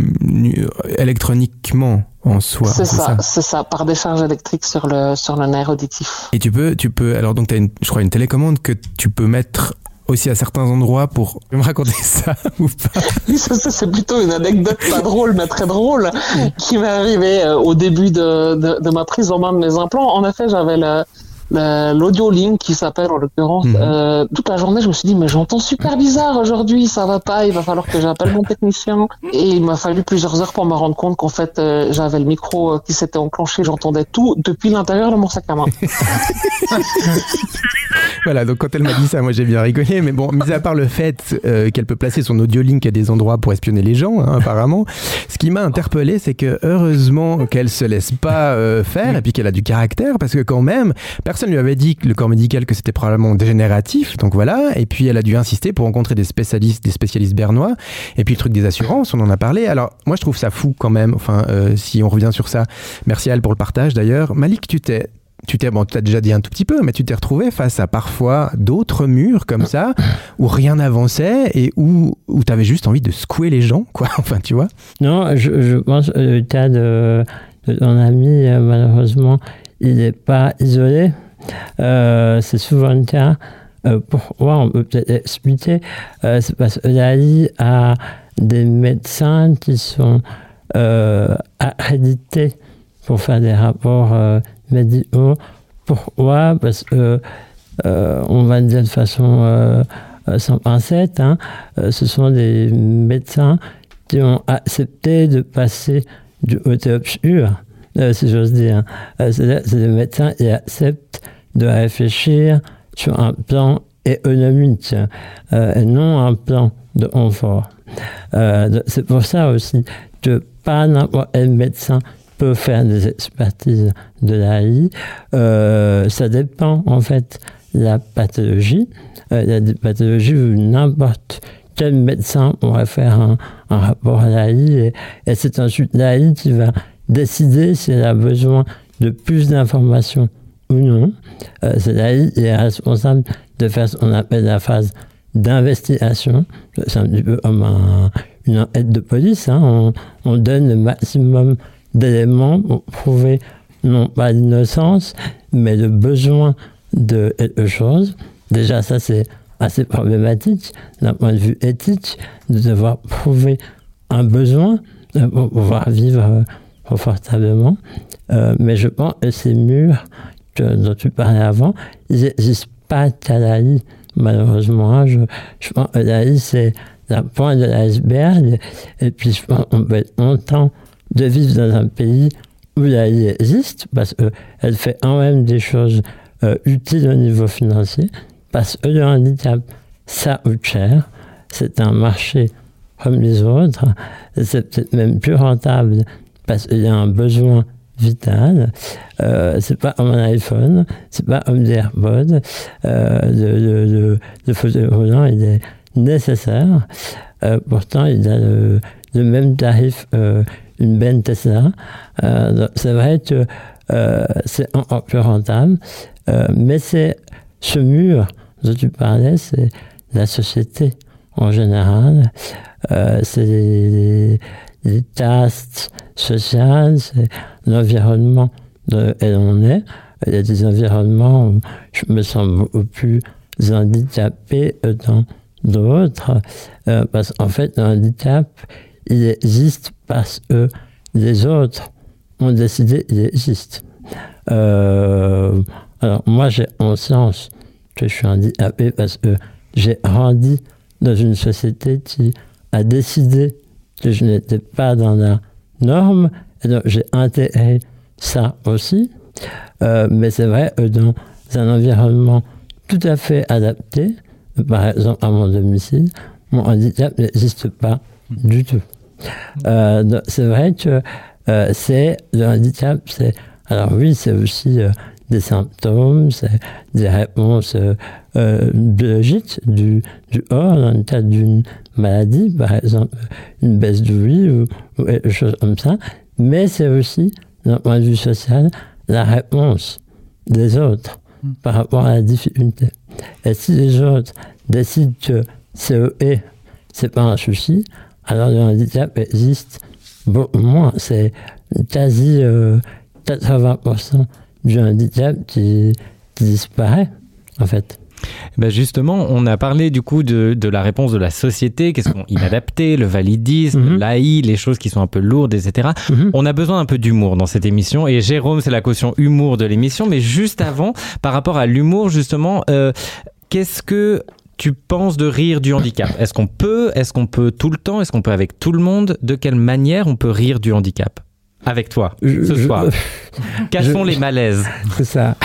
électroniquement en soi. c'est ça, c'est ça, par décharge électrique sur le, sur le nerf auditif. Et tu peux, tu peux. Alors donc, t'as une, je crois une télécommande que tu peux mettre aussi à certains endroits pour me raconter ça ou pas Oui, ça, ça, c'est plutôt une anecdote pas drôle, mais très drôle, qui m'est arrivée euh, au début de, de, de ma prise en main de mes implants. En effet, j'avais le, le- l'audio link qui s'appelle en l'occurrence. Mhm. Euh, toute la journée, je me suis dit, mais j'entends super bizarre aujourd'hui, ça va pas, il va falloir que j'appelle mon technicien. Et il m'a fallu plusieurs heures pour me rendre compte qu'en fait, euh, j'avais le micro euh, qui s'était enclenché, j'entendais tout depuis l'intérieur de mon sac à main. Voilà, donc quand elle m'a dit ça, moi j'ai bien rigolé. Mais bon, mis à part le fait euh, qu'elle peut placer son audio link à des endroits pour espionner les gens, hein, apparemment, ce qui m'a interpellé, c'est que heureusement qu'elle se laisse pas euh, faire et puis qu'elle a du caractère, parce que quand même, personne lui avait dit, le corps médical, que c'était probablement dégénératif. Donc voilà, et puis elle a dû insister pour rencontrer des spécialistes, des spécialistes bernois. Et puis le truc des assurances, on en a parlé. Alors moi je trouve ça fou quand même. Enfin, euh, si on revient sur ça, merci à elle pour le partage d'ailleurs. Malik, tu t'es tu t'es bon, tu as déjà dit un tout petit peu, mais tu t'es retrouvé face à parfois d'autres murs comme ça où rien n'avançait et où, où tu avais juste envie de secouer les gens, quoi. Enfin, tu vois. Non, je, pense que le de ton ami, euh, malheureusement, il n'est pas isolé. Euh, c'est souvent le cas. Pourquoi on peut peut-être expliquer Euh, C'est parce que l'AI a des médecins qui sont euh, accrédités pour faire des rapports médicaux. Pourquoi? Parce que, on va dire de façon sans pincette, hein, ce sont des médecins qui ont accepté de passer du côté obscur, euh, si j'ose dire. Euh, C'est-à-dire c'est des médecins qui acceptent de réfléchir sur un plan économique euh, et non un plan de confort. Euh, de- c'est pour ça aussi que pas n'importe quel médecin peut faire des expertises de l'AI. Euh, ça dépend en fait la pathologie. Il y a des où n'importe quel médecin pourrait faire un, rapport à l'AI et, et c'est ensuite l'AI qui va décider s'il a besoin de plus d'informations ou non. Euh, c'est l'AI qui est responsable de faire ce qu'on appelle la phase d'investigation. C'est un petit peu comme un- une enquête de police. hein. On, on donne le maximum d'éléments pour prouver non pas l'innocence, mais le besoin de quelque chose. Déjà, ça, c'est assez problématique d'un point de vue éthique de devoir prouver un besoin euh, pour pouvoir vivre euh, confortablement. Mais je pense que ces murs dont tu parlais avant, ils n'existent pas qu'à l'AI, malheureusement. Je, je pense que l'AI, c'est la pointe de l'iceberg. Et puis, je pense qu'on peut être content de vivre dans un pays où l'AI existe, parce qu'elle fait quand même des choses euh, utiles au niveau financier, parce que le handicap, ça coûte cher. C'est un marché comme les autres. C'est peut-être même plus rentable parce qu'il y a un besoin vital. Euh, c'est pas un iPhone, c'est pas comme des AirPods. Euh, le, le, le, roulant, il est nécessaire. Euh, pourtant, il a le, le même tarif euh, une benne Tesla. Euh, donc c'est vrai que euh, c'est encore plus rentable, euh, mais c'est ce mur dont tu parlais, c'est la société en général. Euh, c'est les, les tastes sociales, c'est l'environnement dans lequel on est. Il y a des environnements où je me sens plus handicapé que dans d'autres, euh, parce qu'en fait, le handicap, il existe parce que les autres ont décidé qu'il existe. Euh, alors, moi, j'ai conscience que je suis handicapé parce que j'ai grandi dans une société qui a décidé que je n'étais pas dans la norme, j'ai intégré ça aussi. Euh, mais c'est vrai que dans un environnement tout à fait adapté, par exemple à mon domicile, mon handicap n'existe pas du tout. Euh, c'est vrai que euh, c'est le handicap, c'est alors oui, c'est aussi euh, des symptômes, c'est des réponses euh, euh, biologiques du, du corps dans le cadre d'une maladie, par exemple une baisse de vie ou, ou quelque chose comme ça, mais c'est aussi, d'un point de vue social, la réponse des autres par rapport à la difficulté. Et si les autres décident que c'est eux et c'est pas un souci, alors le handicap existe beaucoup moins. C'est quasi euh, 80% du handicap qui, qui disparaît, en fait. Ben justement, on a parlé du coup de, de la réponse de la société, qu'est-ce qu'on inadapté, le validisme, Mhm. l'AI, les choses qui sont un peu lourdes, etc. Mhm. On a besoin un peu d'humour dans cette émission et Jérôme, c'est la caution humour de l'émission. Mais juste avant, par rapport à l'humour, justement, euh, qu'est-ce que tu penses de rire du handicap? Est-ce qu'on peut? Est-ce qu'on peut tout le temps? Est-ce qu'on peut avec tout le monde? De quelle manière on peut rire du handicap? Avec toi Je- ce soir sont les malaises C'est ça.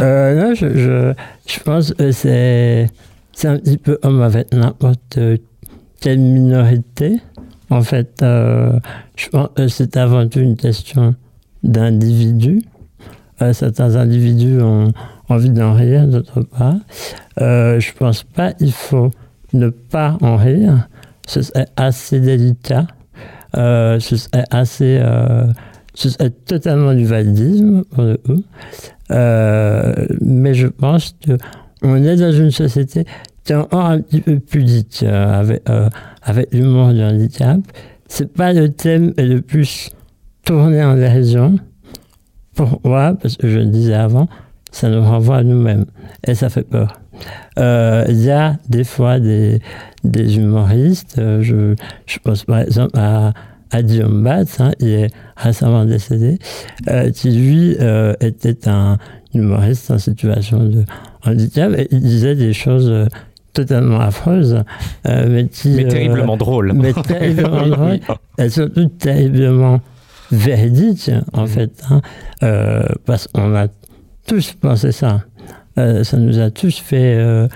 Euh, non, je, je, je pense que c'est, c'est un petit peu comme avec n'importe quelle minorité. En fait, euh, je pense que c'est avant tout une question d'individus. Euh, certains individus ont envie d'en rire, d'autres pas. Euh, je pense pas qu'il faut ne pas en rire. Ce serait assez délicat. Euh, ce serait assez... euh, ce totalement du validisme, pour le coup. Euh, mais je pense qu'on est dans une société qui est encore un petit peu pudique euh, avec, avec l'humour du handicap. C'est pas le thème le plus tourné en dérision. Pourquoi? Parce que je le disais avant, ça nous renvoie à nous-mêmes. Et ça fait peur. Euh, Il y a des fois des, des humoristes, euh, je, je pense par exemple à, à Guillaume Batz, hein, il est récemment décédé, euh, qui lui était un humoriste en situation de handicap et il disait des choses totalement affreuses, euh, mais qui... Mais euh, terriblement drôles. Mais terriblement oui. et surtout terriblement véridiques, en fait, hein, euh, parce qu'on a tous pensé ça. Euh, ça nous a tous fait euh,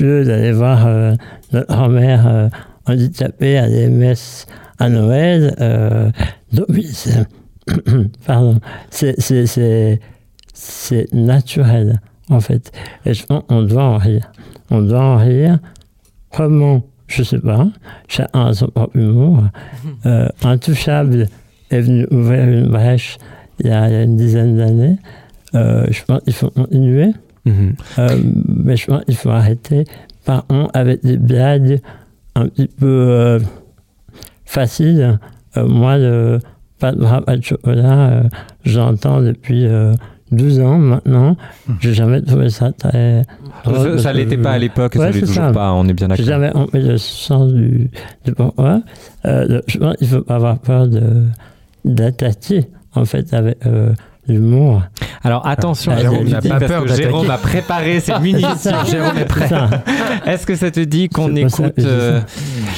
d'aller voir euh, notre grand-mère euh, handicapée à l'EMS à Noël. Donc oui, c'est... Pardon. C'est, c'est, c'est, c'est naturel, en fait. Et je pense qu'on doit en rire. On doit en rire. Comment? Je sais pas. Chacun a son propre humour. Intouchable est venu ouvrir une brèche il y a, il y a une dizaine d'années. Euh, je pense qu'il faut continuer. Mhm. Euh, mais je pense qu'il faut arrêter par contre avec des blagues un petit peu euh, faciles. Euh, moi, le pas de rap à chocolat, euh, j'entends depuis euh, 12 ans maintenant. J'ai jamais trouvé ça très. drôle Ça, ça l'était pas à l'époque, Ouais, ça l'est toujours ça. pas, on est bien J'ai d'accord. jamais compris le sens du, du pourquoi. Euh, le- je pense qu'il faut pas avoir peur de d'attaquer en fait avec euh, l'humour. Alors attention, Ah, Jérôme, n'a n'a pas peur que. Jérôme a préparé ses munitions. Jérôme est prêt. Est-ce que ça te dit qu'on écoute euh,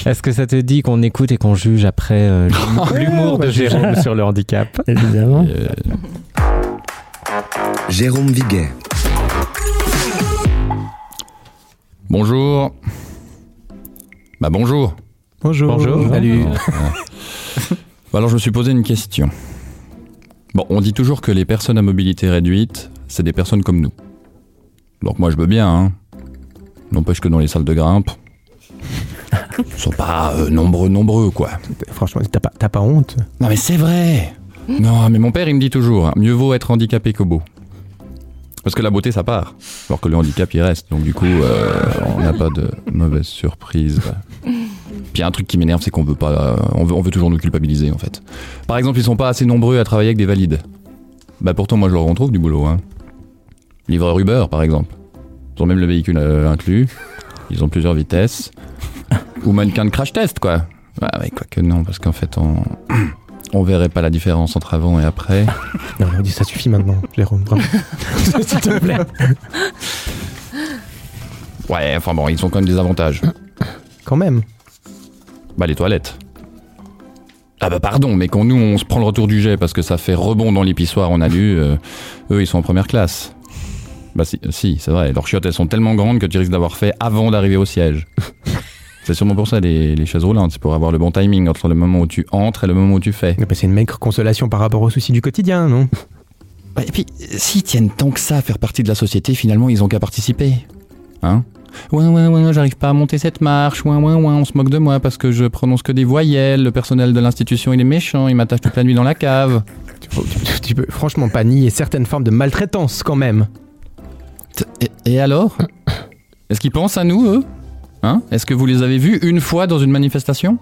Est-ce que ça te dit qu'on écoute et qu'on juge après euh, l'humour- de Jérôme sur le handicap? Évidemment. Euh, Jérôme Viguet. bonjour. Bah bonjour. Bonjour. Bonjour. Salut. Bah, alors je me suis posé une question. Bon, on dit toujours que les personnes à mobilité réduite, c'est des personnes comme nous. Donc moi je veux bien, hein. N'empêche que dans les salles de grimpe, ils sont pas euh, nombreux, nombreux, quoi. Franchement, t'as pas, t'as pas honte Non mais c'est vrai Non mais mon père il me dit toujours, hein, mieux vaut être handicapé que beau. Parce que la beauté ça part, alors que le handicap il reste. Donc du coup, euh, on n'a pas de mauvaise surprise. Puis un truc qui m'énerve, c'est qu'on veut pas, euh, on veut, on veut toujours nous culpabiliser en fait. Par exemple, ils sont pas assez nombreux à travailler avec des valides. Bah pourtant moi je leur en trouve du boulot. Hein. Livreur Uber par exemple. Ils ont même le véhicule euh, inclus. Ils ont plusieurs vitesses. Ou mannequin de crash test quoi. Ah ouais, quoique non, parce qu'en fait on... on verrait pas la différence entre avant et après. Non, on dit ça suffit maintenant, Jérôme. S'il te plaît. Ouais, enfin bon, ils ont quand même des avantages. Quand même. Bah les toilettes. Ah bah pardon, mais quand nous on se prend le retour du jet parce que ça fait rebond dans l'épissoire on a lu, euh, eux ils sont en première classe. Bah si, si c'est vrai, leurs chiottes elles sont tellement grandes que tu risques d'avoir fait avant d'arriver au siège. c'est sûrement pour ça les, les chaises roulantes, c'est pour avoir le bon timing entre le moment où tu entres et le moment où tu fais. Mais c'est une maigre consolation par rapport aux soucis du quotidien, non? Bah, et puis, s'ils tiennent tant que ça à faire partie de la société, finalement ils ont qu'à participer. Hein? Ouais, ouais, ouais, j'arrive pas à monter cette marche, ouais, ouais, ouais, on se moque de moi parce que je prononce que des voyelles, le personnel de l'institution il est méchant, il m'attache toute la nuit dans la cave. tu, tu- tu peux franchement pas nier certaines formes de maltraitance quand même. Et, et alors? Est-ce qu'ils pensent à nous, eux? Hein? Est-ce que vous les avez vus une fois dans une manifestation?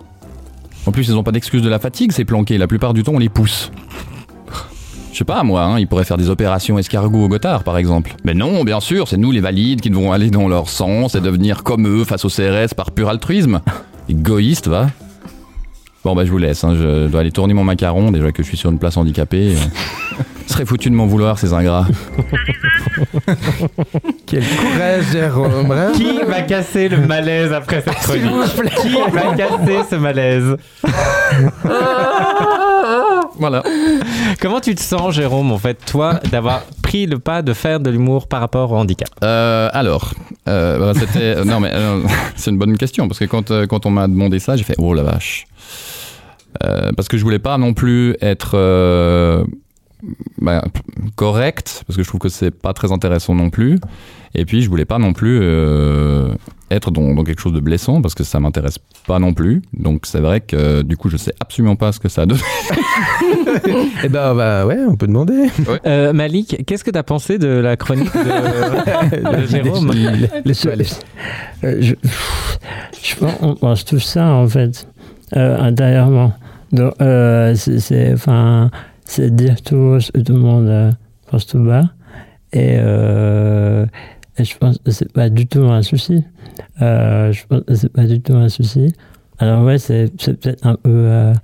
En plus, ils ont pas d'excuse de la fatigue, c'est planqué, la plupart du temps on les pousse. Je sais pas, moi, hein, ils pourraient faire des opérations escargots au Gothard, par exemple. Mais non, bien sûr, c'est nous les valides qui devons aller dans leur sens et devenir comme eux face au CRS par pur altruisme. Égoïste, va. Bon, bah, je vous laisse, hein, je dois aller tourner mon macaron, déjà que je suis sur une place handicapée. Ce serait foutu de m'en vouloir, ces ingrats. Quel courage, Jérôme. vraiment. Qui va casser le malaise après cette chronique Qui va casser ce malaise Voilà. Comment tu te sens, Jérôme, en fait, toi, d'avoir pris le pas de faire de l'humour par rapport au handicap? Euh, alors, euh, bah, c'était. euh, non, mais c'est une bonne question parce que quand, quand on m'a demandé ça, j'ai fait oh la vache. Parce que je voulais pas non plus être bah, correct parce que je trouve que c'est pas très intéressant non plus. Et puis je voulais pas non plus être dans, dans quelque chose de blessant parce que ça m'intéresse pas non plus. Donc c'est vrai que euh, du coup je sais absolument pas ce que ça donne. Eh ben, bah ouais, on peut demander. Euh, Malik, qu'est-ce que tu as pensé de la chronique de, de Jérôme. Euh, je, je pense qu'on pense tout ça en fait euh, intérieurement. Donc euh, c'est- enfin c'est dire tout tout le monde pense tout bas et, euh, et je pense que c'est pas du tout un souci. Euh, je pense que c'est pas du tout un souci. Alors ouais c'est peut-être un peu euh,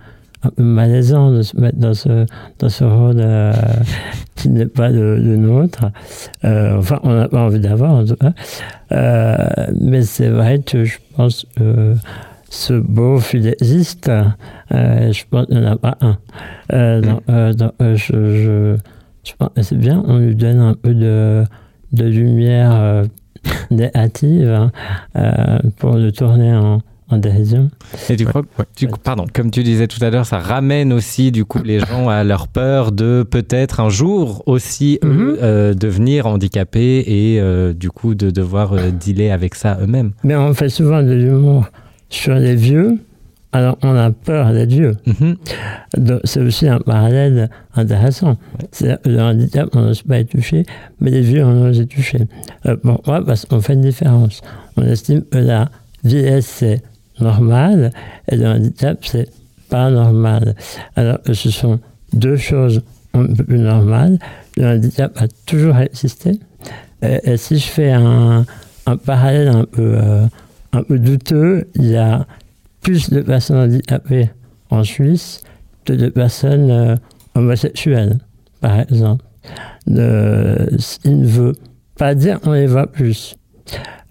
un peu malaisant de se mettre dans ce dans ce rôle euh, qui n'est pas le, le nôtre. Euh, enfin on n'a pas envie d'avoir en tout cas. Euh, mais c'est vrai que je pense que ce beau finaliste, euh, je pense qu'il n'y en a pas un. Donc, donc, je, je, je pense que c'est bien, on lui donne un peu de, de lumière euh, négative hein, euh, pour le tourner en, en dérision. Et tu crois que, du coup, pardon, comme tu disais tout à l'heure, ça ramène aussi du coup les gens à leur peur de peut-être un jour aussi eux, Mhm. euh, devenir handicapés et euh, du coup de devoir euh, dealer avec ça eux-mêmes. Mais on fait souvent de l'humour sur les vieux, alors on a peur d'être vieux. Mhm. Donc, C'est aussi un parallèle intéressant. Le handicap, on n'ose pas y toucher, mais les vieux, on ose y toucher. Euh, pourquoi Parce qu'on fait une différence. On estime que la vieillesse, c'est normal, et le handicap, c'est pas normal. Alors que ce sont deux choses un peu plus normales. Le handicap a toujours existé. Et, et si je fais un, un parallèle un peu, euh, un peu douteux, il y a plus de personnes handicapées en Suisse que de personnes euh, homosexuelles, par exemple. De, il ne veut pas dire qu'on les voit plus.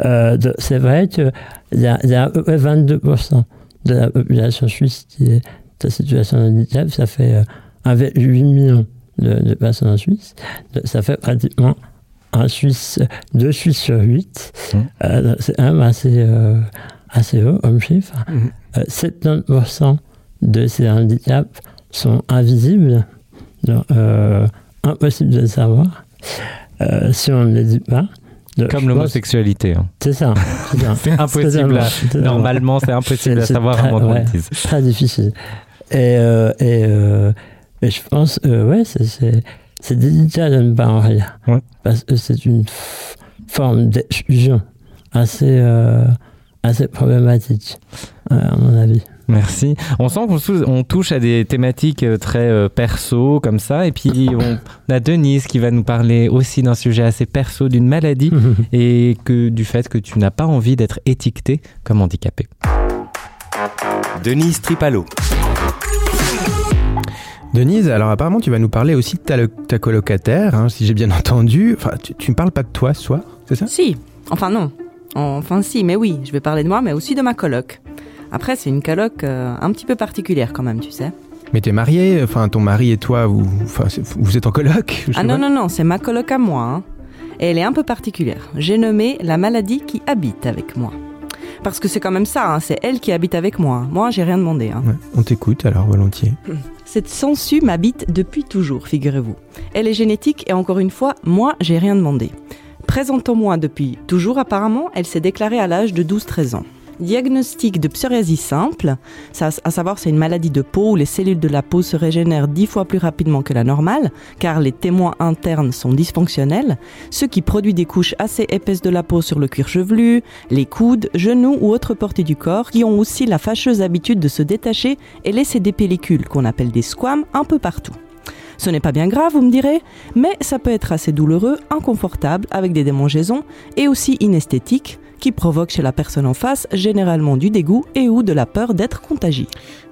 Euh, c'est vrai qu'il y y a à peu près 22% de la population suisse qui est en situation de handicap. Ça fait euh, 1,8 million de, de personnes en Suisse. Ça fait pratiquement un Suisse, deux Suisses sur 8. Euh, c'est assez, assez haut comme chiffre. Euh, 70% de ces handicaps sont invisibles, donc euh, impossible de savoir euh, si on ne les dit pas. Comme l'homosexualité. hein. C'est ça. C'est impossible. À-. Normalement, c'est impossible à savoir très- avant ouais. Très difficile. Et, euh, et, euh, et je pense, euh, ouais, c'est- c'est c'est délicat de ne pas en rire. Parce que c'est une forme d'exclusion assez, euh, assez problématique, euh, à mon avis. Merci. On sent qu'on touche à des thématiques euh, très euh, perso comme ça. Et puis on a Denise qui va nous parler aussi d'un sujet assez perso, d'une maladie et que du fait que tu n'as pas envie d'être étiqueté comme handicapé. Denise Tripalo. Denise, alors apparemment tu vas nous parler aussi de ta, lo- ta colocataire, hein, si j'ai bien entendu. Enfin, tu, tu ne parles pas de toi ce soir, c'est ça? Si, enfin non. Enfin si, mais oui, je vais parler de moi, mais aussi de ma coloc. Après, c'est une coloc euh, un petit peu particulière quand même, tu sais. Mais t'es marié, enfin ton mari et toi, vous, vous êtes en coloc Ah non, non, non, c'est ma coloc à moi. hein. Et elle est un peu particulière. J'ai nommé la maladie qui habite avec moi. Parce que c'est quand même ça, hein, c'est elle qui habite avec moi. Moi, j'ai rien demandé. hein. Ouais, on t'écoute alors volontiers. Cette sangsue m'habite depuis toujours, figurez-vous. Elle est génétique et encore une fois, moi, j'ai rien demandé. Présentons-moi depuis toujours apparemment, elle s'est déclarée à l'âge de 12-13 ans. Diagnostic de psoriasis simple, à savoir c'est une maladie de peau où les cellules de la peau se régénèrent dix fois plus rapidement que la normale, car les témoins internes sont dysfonctionnels, ce qui produit des couches assez épaisses de la peau sur le cuir chevelu, les coudes, genoux ou autres parties du corps, qui ont aussi la fâcheuse habitude de se détacher et laisser des pellicules qu'on appelle des squames un peu partout. Ce n'est pas bien grave, vous me direz, mais ça peut être assez douloureux, inconfortable, avec des démangeaisons et aussi inesthétique, qui provoque chez la personne en face généralement du dégoût et ou de la peur d'être contagié.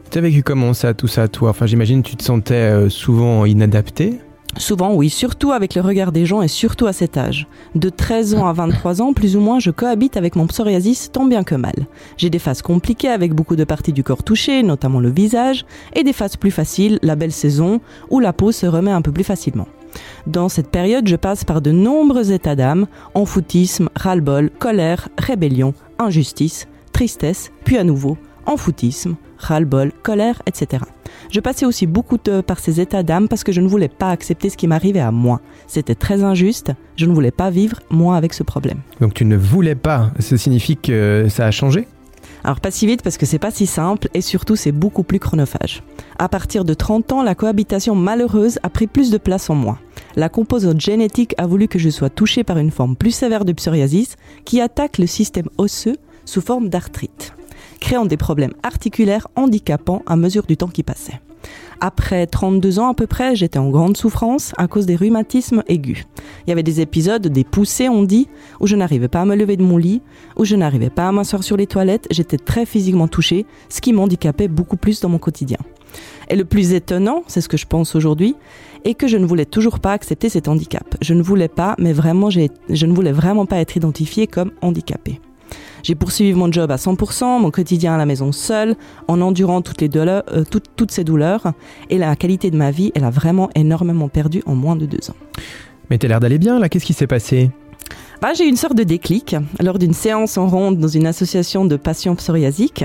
T'as vécu comment ça, tout ça, toi? Enfin, j'imagine tu te sentais euh, souvent inadapté. Souvent, oui, surtout avec le regard des gens et surtout à cet âge. De 13 ans à 23 ans, plus ou moins, je cohabite avec mon psoriasis tant bien que mal. J'ai des phases compliquées avec beaucoup de parties du corps touchées, notamment le visage, et des phases plus faciles, la belle saison, où la peau se remet un peu plus facilement. Dans cette période, je passe par de nombreux états d'âme, enfoutisme, ras-le-bol, colère, rébellion, injustice, tristesse, puis à nouveau, enfoutisme, ras-le-bol, colère, etc. Je passais aussi beaucoup de- par ces états d'âme parce que je ne voulais pas accepter ce qui m'arrivait à moi. C'était très injuste, je ne voulais pas vivre moi avec ce problème. Donc tu ne voulais pas. Ça signifie que ça a changé? Alors pas si vite parce que c'est pas si simple et surtout c'est beaucoup plus chronophage. À partir de 30 ans, la cohabitation malheureuse a pris plus de place en moi. La composante génétique a voulu que je sois touchée par une forme plus sévère de psoriasis qui attaque le système osseux sous forme d'arthrite, créant des problèmes articulaires handicapants à mesure du temps qui passait. Après 32 ans à peu près, j'étais en grande souffrance à cause des rhumatismes aigus. Il y avait des épisodes, des poussées on dit, où je n'arrivais pas à me lever de mon lit, où je n'arrivais pas à m'asseoir sur les toilettes, j'étais très physiquement touchée, ce qui m'handicapait beaucoup plus dans mon quotidien. Et le plus étonnant, c'est ce que je pense aujourd'hui, est que je ne voulais toujours pas accepter cet handicap. Je ne voulais pas, mais vraiment, je ne voulais vraiment pas être identifiée comme handicapée. J'ai poursuivi mon job à 100%, mon quotidien à la maison seul, en endurant toutes, les douleurs, euh, toutes, toutes ces douleurs. Et la qualité de ma vie, elle a vraiment énormément perdu en moins de deux ans. Mais t'as l'air d'aller bien là, qu'est-ce qui s'est passé? Bah, j'ai eu une sorte de déclic lors d'une séance en ronde dans une association de patients psoriasiques.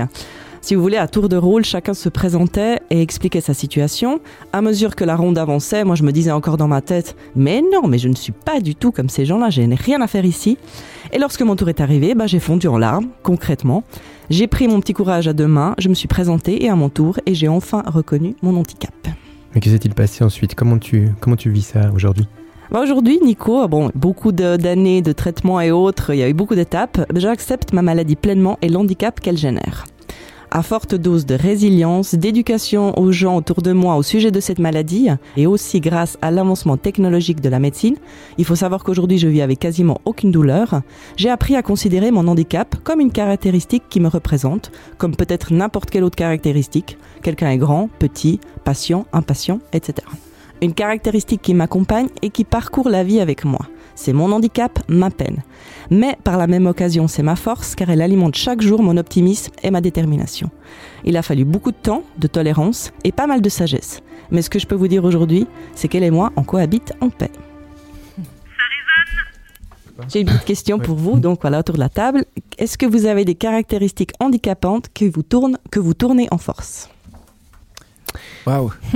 Si vous voulez, à tour de rôle, chacun se présentait et expliquait sa situation. À mesure que la ronde avançait, moi je me disais encore dans ma tête, mais non, mais je ne suis pas du tout comme ces gens-là, je n'ai rien à faire ici. Et lorsque mon tour est arrivé, bah, j'ai fondu en larmes, concrètement. J'ai pris mon petit courage à deux mains, je me suis présenté et à mon tour, et j'ai enfin reconnu mon handicap. Mais que s'est-il passé ensuite? Comment tu, comment tu vis ça aujourd'hui? Bah aujourd'hui, Nico, bon, beaucoup de- d'années de, traitement et autres, il y a eu beaucoup d'étapes. J'accepte ma maladie pleinement et l'handicap qu'elle génère. À forte dose de résilience, d'éducation aux gens autour de moi au sujet de cette maladie, et aussi grâce à l'avancement technologique de la médecine, il faut savoir qu'aujourd'hui je vis avec quasiment aucune douleur. J'ai appris à considérer mon handicap comme une caractéristique qui me représente, comme peut-être n'importe quelle autre caractéristique. Quelqu'un est grand, petit, patient, impatient, etc une caractéristique qui m'accompagne et qui parcourt la vie avec moi. C'est mon handicap, ma peine. Mais par la même occasion, c'est ma force car elle alimente chaque jour mon optimisme et ma détermination. Il a fallu beaucoup de temps, de tolérance et pas mal de sagesse. Mais ce que je peux vous dire aujourd'hui, c'est qu'elle et moi, on cohabite en paix. J'ai une petite question pour vous, donc voilà, autour de la table. Est-ce que vous avez des caractéristiques handicapantes que vous, tourne, que vous tournez en force? Waouh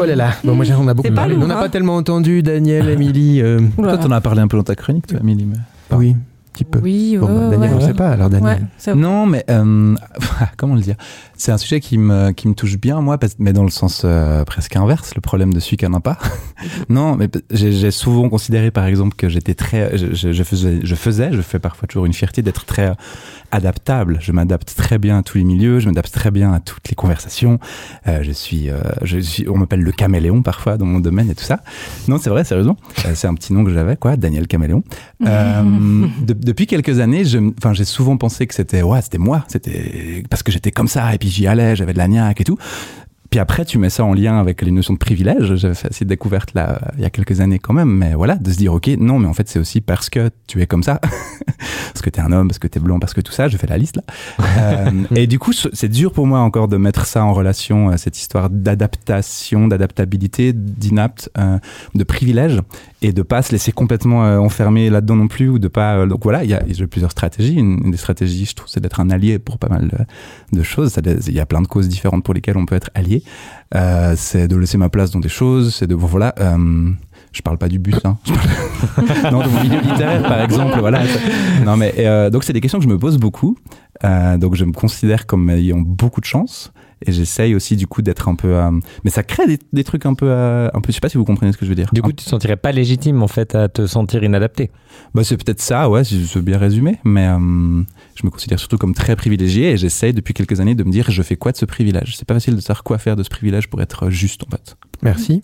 Oh là là Bon, moi, on a beaucoup parlé. On n'a hein pas tellement entendu Daniel, Émilie. euh, Toi, t'en as parlé un peu dans ta chronique, toi, Amélie. mais- Oui, un petit peu. Oui, Bon, bah, Daniel, ouais. on ne sait pas, alors Daniel. Non, mais euh, comment le dire? C'est un sujet qui me, qui me touche bien, moi, mais dans le sens euh, presque inverse, le problème de celui qui n'en a pas. non, mais j'ai souvent considéré, par exemple, que j'étais très. Je, je- je faisais, je faisais, je fais parfois toujours une fierté d'être très euh, adaptable. Je m'adapte très bien à tous les milieux, je m'adapte très bien à toutes les conversations. Euh, je suis, euh, je suis, on m'appelle le caméléon parfois dans mon domaine et tout ça. Non, c'est vrai, sérieusement. Euh, c'est un petit nom que j'avais, quoi, Daniel Caméléon. Euh, de- depuis quelques années, enfin, j'ai souvent pensé que c'était, ouais, c'était moi, c'était parce que j'étais comme ça et puis j'y allais, j'avais de la niaque et tout. Puis après, tu mets ça en lien avec les notions de privilège. J'avais fait cette découverte là il y a quelques années quand même, mais voilà, de se dire ok, non, mais en fait c'est aussi parce que tu es comme ça, parce que t'es un homme, parce que t'es blanc, parce que tout ça. Je fais la liste là. Euh, et du coup, c'est dur pour moi encore de mettre ça en relation à cette histoire d'adaptation, d'adaptabilité, d'inapte, euh, de privilège, et de pas se laisser complètement euh, enfermer là-dedans non plus, ou de pas. euh, donc voilà, il y a, plusieurs stratégies. Une, des stratégies, je trouve, c'est d'être un allié pour pas mal de, choses. Il y a plein de causes différentes pour lesquelles on peut être allié. Euh, c'est de laisser ma place dans des choses, c'est de bon, voilà. Euh, je parle pas du bus, hein. Non, de mon milieu littéraire, par exemple, voilà. Non, mais euh, donc c'est des questions que je me pose beaucoup. Euh, donc je me considère comme ayant beaucoup de chance. Et j'essaye aussi du coup d'être un peu. euh, Mais ça crée des, des trucs un peu, euh, un peu. Je sais pas si vous comprenez ce que je veux dire. Du coup, tu te sentirais pas légitime en fait à te sentir inadapté. Bah, c'est peut-être ça, ouais, si je veux bien résumer. Mais euh, je me considère surtout comme très privilégié et j'essaye depuis quelques années de me dire je fais quoi de ce privilège? C'est pas facile de savoir quoi faire de ce privilège pour être juste en fait. Merci.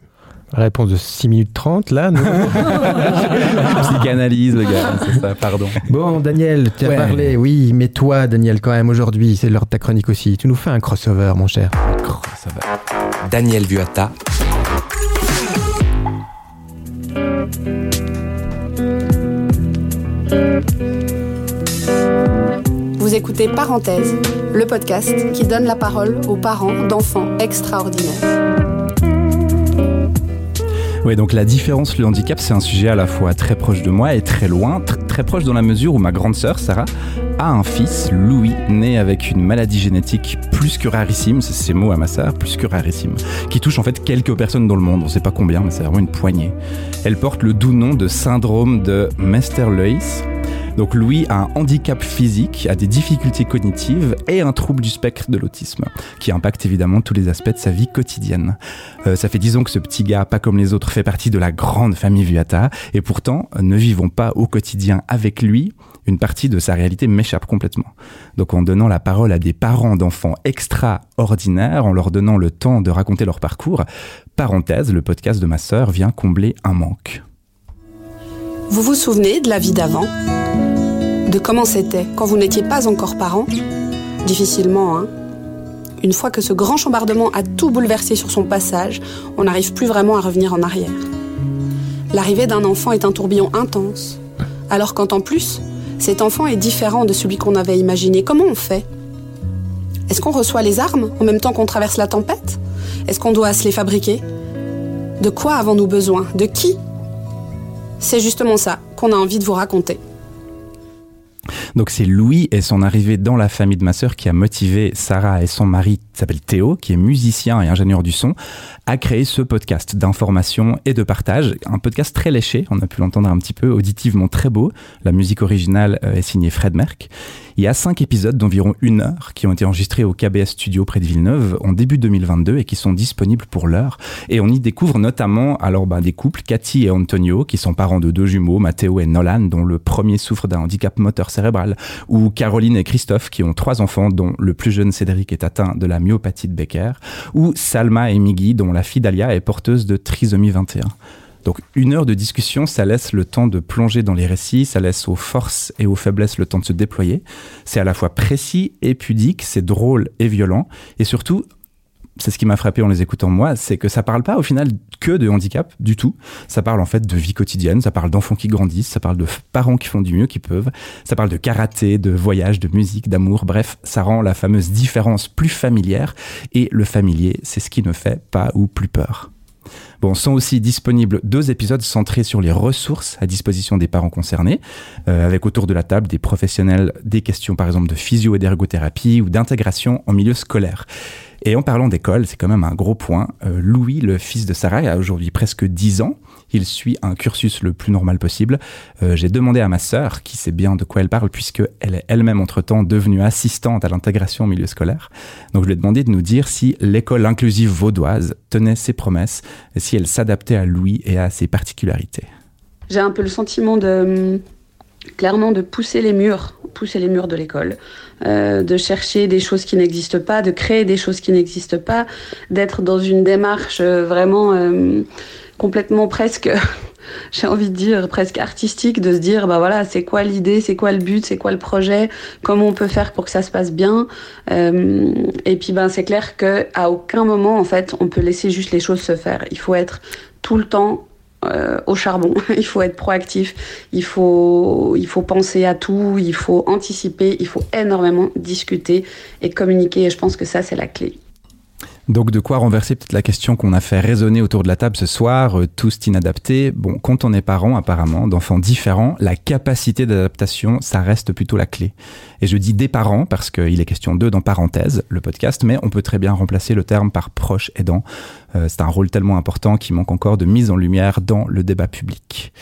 Réponse de 6 minutes 30, là. non Psychanalyse, le gars, c'est ça, pardon. Bon, Daniel, tu as Ouais. parlé, oui, mais toi, Daniel, quand même, aujourd'hui, c'est l'heure de ta chronique aussi. Tu nous fais un crossover, mon cher. Ça va. Daniel Vuata, Vous écoutez Parenthèse, le podcast qui donne la parole aux parents d'enfants extraordinaires. Oui, donc la différence, le handicap, c'est un sujet à la fois très proche de moi et très loin, tr- très proche dans la mesure où ma grande sœur, Sarah, a un fils, Louis, né avec une maladie génétique plus que rarissime, c'est ses mots à ma sœur, plus que rarissime, qui touche en fait quelques personnes dans le monde, on sait pas combien, mais c'est vraiment une poignée. Elle porte le doux nom de syndrome de Mester-Lewis. Donc Louis a un handicap physique, a des difficultés cognitives et un trouble du spectre de l'autisme, qui impacte évidemment tous les aspects de sa vie quotidienne. Euh, ça fait dix ans que ce petit gars, pas comme les autres, fait partie de la grande famille Vuata, et pourtant, ne vivons pas au quotidien avec lui, une partie de sa réalité m'échappe complètement. Donc en donnant la parole à des parents d'enfants extraordinaires, en leur donnant le temps de raconter leur parcours, parenthèse, le podcast de ma sœur vient combler un manque. Vous vous souvenez de la vie d'avant? De comment c'était quand vous n'étiez pas encore parent? Difficilement, hein? Une fois que ce grand chambardement a tout bouleversé sur son passage, on n'arrive plus vraiment à revenir en arrière. L'arrivée d'un enfant est un tourbillon intense, alors qu'en plus, cet enfant est différent de celui qu'on avait imaginé. Comment on fait? Est-ce qu'on reçoit les armes en même temps qu'on traverse la tempête? Est-ce qu'on doit se les fabriquer? De quoi avons-nous besoin? De qui? C'est justement ça qu'on a envie de vous raconter. Donc c'est Louis et son arrivée dans la famille de ma sœur qui a motivé Sarah et son mari, qui s'appelle Théo, qui est musicien et ingénieur du son, à créer ce podcast d'information et de partage. Un podcast très léché, on a pu l'entendre un petit peu, auditivement très beau. La musique originale euh, est signée Fred Merck. Il y a cinq épisodes d'environ une heure qui ont été enregistrés au KBS Studio près de Villeneuve en début 2022 et qui sont disponibles pour l'heure. Et on y découvre notamment alors ben, des couples, Cathy et Antonio, qui sont parents de deux jumeaux, Matteo et Nolan, dont le premier souffre d'un handicap moteur cérébral, ou Caroline et Christophe, qui ont trois enfants, dont le plus jeune Cédric est atteint de la myopathie de Becker, ou Salma et Migui, dont la fille d'Alia est porteuse de trisomie 21. Donc une heure de discussion, ça laisse le temps de plonger dans les récits, ça laisse aux forces et aux faiblesses le temps de se déployer. C'est à la fois précis et pudique, c'est drôle et violent, et surtout c'est ce qui m'a frappé en les écoutant moi, c'est que ça parle pas au final que de handicap du tout. Ça parle en fait de vie quotidienne, ça parle d'enfants qui grandissent, ça parle de parents qui font du mieux qu'ils peuvent, ça parle de karaté, de voyage, de musique, d'amour, bref, ça rend la fameuse différence plus familière et le familier, c'est ce qui ne fait pas ou plus peur. Bon, sont aussi disponibles deux épisodes centrés sur les ressources à disposition des parents concernés, euh, avec autour de la table des professionnels des questions par exemple de physio et ou d'intégration en milieu scolaire. Et en parlant d'école, c'est quand même un gros point. Euh, Louis, le fils de Sarah, a aujourd'hui presque 10 ans. Il suit un cursus le plus normal possible. Euh, J'ai demandé à ma sœur, qui sait bien de quoi elle parle, puisqu'elle est elle-même entre-temps devenue assistante à l'intégration au milieu scolaire. Donc je lui ai demandé de nous dire si l'école inclusive vaudoise tenait ses promesses, et si elle s'adaptait à Louis et à ses particularités. J'ai un peu le sentiment de clairement de pousser les murs, pousser les murs de l'école, euh, de chercher des choses qui n'existent pas, de créer des choses qui n'existent pas, d'être dans une démarche euh, vraiment euh, complètement presque, j'ai envie de dire presque artistique, de se dire bah voilà c'est quoi l'idée, c'est quoi le but, c'est quoi le projet, comment on peut faire pour que ça se passe bien. Euh, et puis ben c'est clair que à aucun moment en fait on peut laisser juste les choses se faire. Il faut être tout le temps euh, au charbon. il faut être proactif, il faut penser à tout, il faut anticiper, il faut énormément discuter et communiquer. Et je pense que ça, c'est la clé. Donc de quoi renverser peut-être la question qu'on a fait résonner autour de la table ce soir, euh, tous inadaptés. Bon, quand on est parent apparemment, d'enfants différents, la capacité d'adaptation, ça reste plutôt la clé. Et je dis des parents parce qu'il est question d'eux dans parenthèse, le podcast, mais on peut très bien remplacer le terme par proche aidant. Euh, c'est un rôle tellement important qui manque encore de mise en lumière dans le débat public.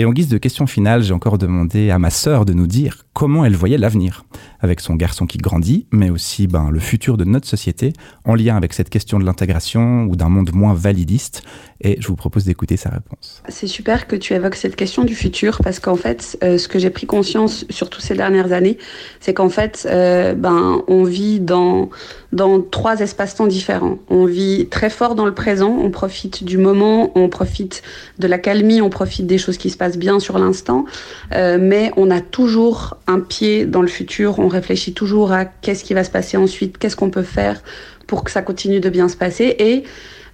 Et en guise de question finale, j'ai encore demandé à ma sœur de nous dire comment elle voyait l'avenir, avec son garçon qui grandit, mais aussi ben, le futur de notre société, en lien avec cette question de l'intégration ou d'un monde moins validiste. Et je vous propose d'écouter sa réponse. C'est super que tu évoques cette question du futur, parce qu'en fait, euh, ce que j'ai pris conscience, surtout ces dernières années, c'est qu'en fait, euh, ben, on vit dans, dans trois espaces-temps différents. On vit très fort dans le présent, on profite du moment, on profite de la calmie, on profite des choses qui se passent bien sur l'instant, euh, mais on a toujours un pied dans le futur, on réfléchit toujours à qu'est-ce qui va se passer ensuite, qu'est-ce qu'on peut faire pour que ça continue de bien se passer et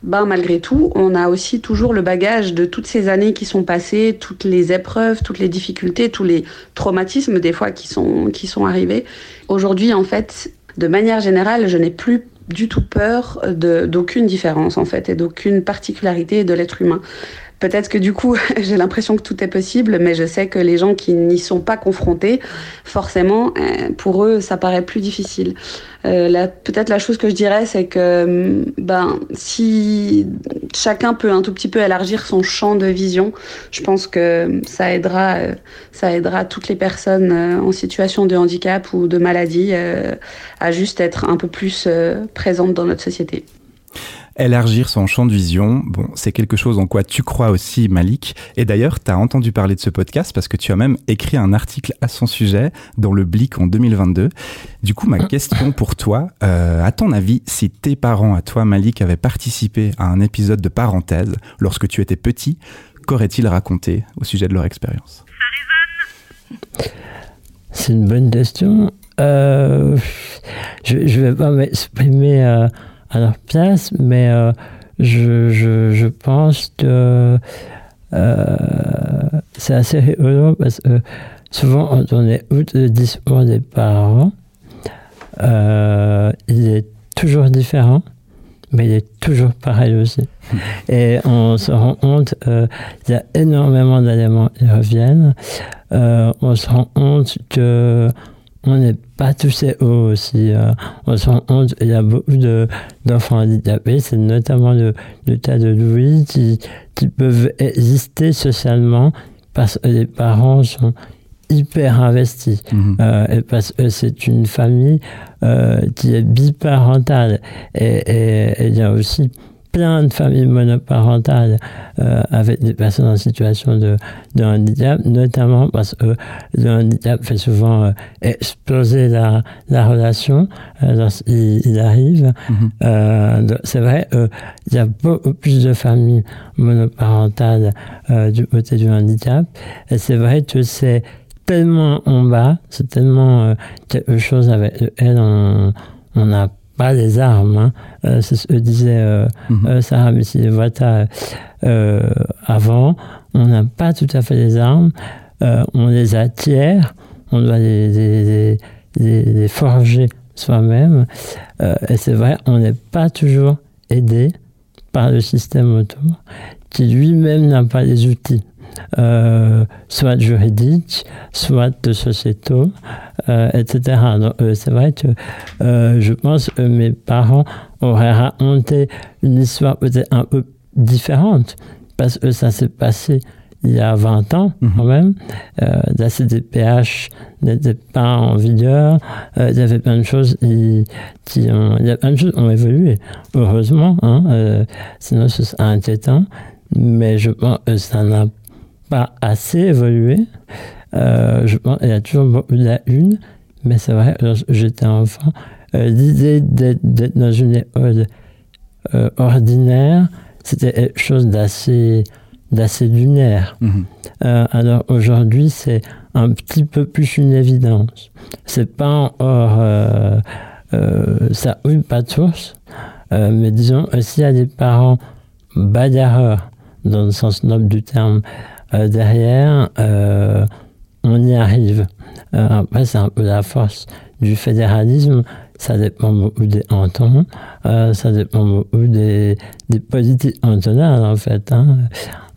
ben, malgré tout, on a aussi toujours le bagage de toutes ces années qui sont passées, toutes les épreuves, toutes les difficultés, tous les traumatismes des fois qui sont, qui sont arrivés. Aujourd'hui, en fait, de manière générale, je n'ai plus du tout peur d'aucune différence en fait et d'aucune particularité de l'être humain. Peut-être que du coup, j'ai l'impression que tout est possible, mais je sais que les gens qui n'y sont pas confrontés, forcément, euh, pour eux, ça paraît plus difficile. Euh, Peut-être la chose que je dirais, c'est que ben, si chacun peut un tout petit peu élargir son champ de vision, je pense que ça aidera, euh, ça aidera toutes les personnes en situation de handicap ou de maladie à juste être un peu plus présentes dans notre société. Élargir son champ de vision, bon, c'est quelque chose en quoi tu crois aussi, Malik. Et d'ailleurs, tu as entendu parler de ce podcast parce que tu as même écrit un article à son sujet dans le Blick en 2022. Du coup, ma question pour toi, euh, à ton avis, si tes parents, à toi, Malik, avaient participé à un épisode de parenthèse lorsque tu étais petit, qu'auraient-ils raconté au sujet de leur expérience? C'est une bonne question. Euh, je ne vais pas m'exprimer euh, à leur place, mais euh, je, je, je, pense que euh, c'est assez rigolo parce que souvent, quand on écoute le discours des parents, euh, il est toujours différent, mais il est toujours pareil aussi. Et on se rend compte qu'il y a énormément d'éléments qui reviennent. on se rend compte que on n'est pas tous égaux aussi. euh, on se rend compte qu'il y a beaucoup de- d'enfants handicapés, c'est notamment le, le cas de Louis, qui, qui peuvent exister socialement parce que les parents sont hyper investis. Euh, et parce que c'est une famille euh, qui est biparentale. Et il y a aussi plein de familles monoparentales euh, avec des personnes en situation de, de handicap, notamment parce que le handicap fait souvent euh, exploser la, la relation euh, lorsqu'il il arrive. Euh, donc c'est vrai, euh, il y a beaucoup plus de familles monoparentales euh, du côté du handicap. Et c'est vrai que c'est tellement en bas, c'est tellement euh, quelque chose avec lequel on on n'a pas les armes. hein. Euh, c'est ce que disait euh, Sarah Messi-Vata euh, avant. On n'a pas tout à fait les armes. On les acquiert. On doit les, les, les- les- les forger soi-même. Et c'est vrai, on n'est pas toujours aidé par le système autour, qui lui-même n'a pas les outils, soit juridiques, soit de sociétaux, euh, etc. Donc, euh, c'est vrai que euh, je pense que mes parents auraient raconté une histoire peut-être un peu différente, parce que ça s'est passé il y a 20 ans quand même. Euh, la CDPH n'était pas en vigueur. Il y avait plein de choses qui, qui ont, il y a plein de choses qui ont évolué, heureusement. Hein, sinon, ce serait inquiétant. Mais je pense que ça n'a pas assez évolué. Euh, je pense qu'il y a toujours beaucoup de lacunes. Mais c'est vrai, j'étais enfant, euh, l'idée d'être, dans une école euh, ordinaire, c'était quelque chose d'assez d'assez lunaire. Euh, alors aujourd'hui, c'est un petit peu plus une évidence. C'est pas encore, euh, euh, ça roule pas tous, mais disons, euh, s'il y a des parents bagarreurs, dans le sens noble du terme, derrière, on y arrive. Euh, après, c'est un peu la force du fédéralisme. Ça dépend beaucoup des cantons, euh, ça dépend beaucoup des, des politiques cantonales, en fait. hein.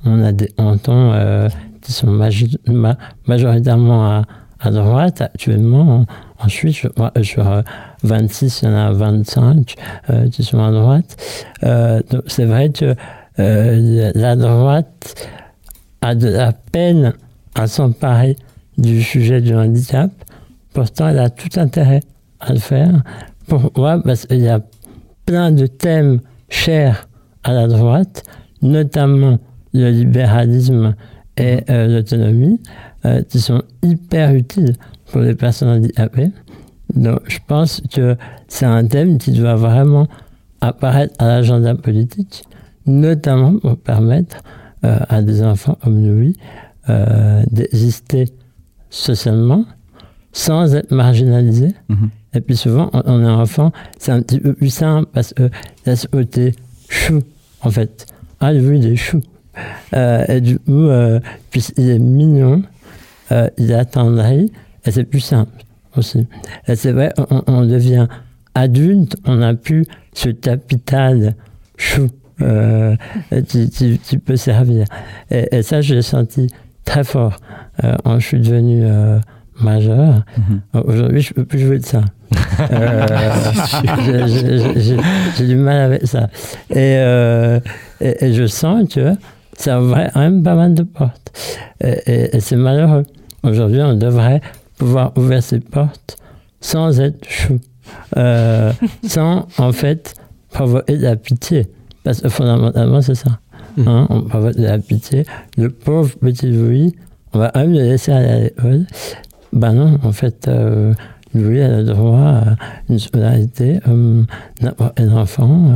On a des cantons euh, qui sont majoritairement à, à droite actuellement. Ensuite, je crois, sur euh, 26, il y en a 25 euh, qui sont à droite. C'est vrai que la droite a de la peine à s'emparer du sujet du handicap. Pourtant, elle a tout intérêt à le faire. Pourquoi? Parce qu'il y a plein de thèmes chers à la droite, notamment le libéralisme et euh, l'autonomie, euh, qui sont hyper utiles pour les personnes handicapées. Donc, je pense que c'est un thème qui doit vraiment apparaître à l'agenda politique, notamment pour permettre euh, à des enfants comme euh, d'exister socialement sans être marginalisés. Et puis souvent, on, on est enfant, c'est un petit peu plus simple parce que il y a ce côté chou, en fait. Ah, Louis, il est chou. Euh, et du coup, euh, puisqu'il est mignon, euh, il est attendri, et c'est plus simple aussi. Et c'est vrai, on, on devient adulte, on n'a plus ce capital chou euh, qui, qui- qui peut servir. Et, et ça, je l'ai senti très fort euh, quand je suis devenu euh, majeur. Aujourd'hui, je peux plus jouer de ça. Euh, j'ai- j'ai- j'ai- J'ai du mal avec ça. Et, euh, et, et je sens que ça ouvre quand même pas mal de portes. Et, et- c'est malheureux. Aujourd'hui, on devrait pouvoir ouvrir ces portes sans être chou. Euh, sans, en fait, provoquer de la pitié. Parce que fondamentalement, c'est ça. Hein, on provoque de la pitié. Le pauvre petit Louis, on va le laisser aller à l'école. Ben non, en fait, euh, Louis a le droit à une scolarité comme n'importe quel enfant. Euh,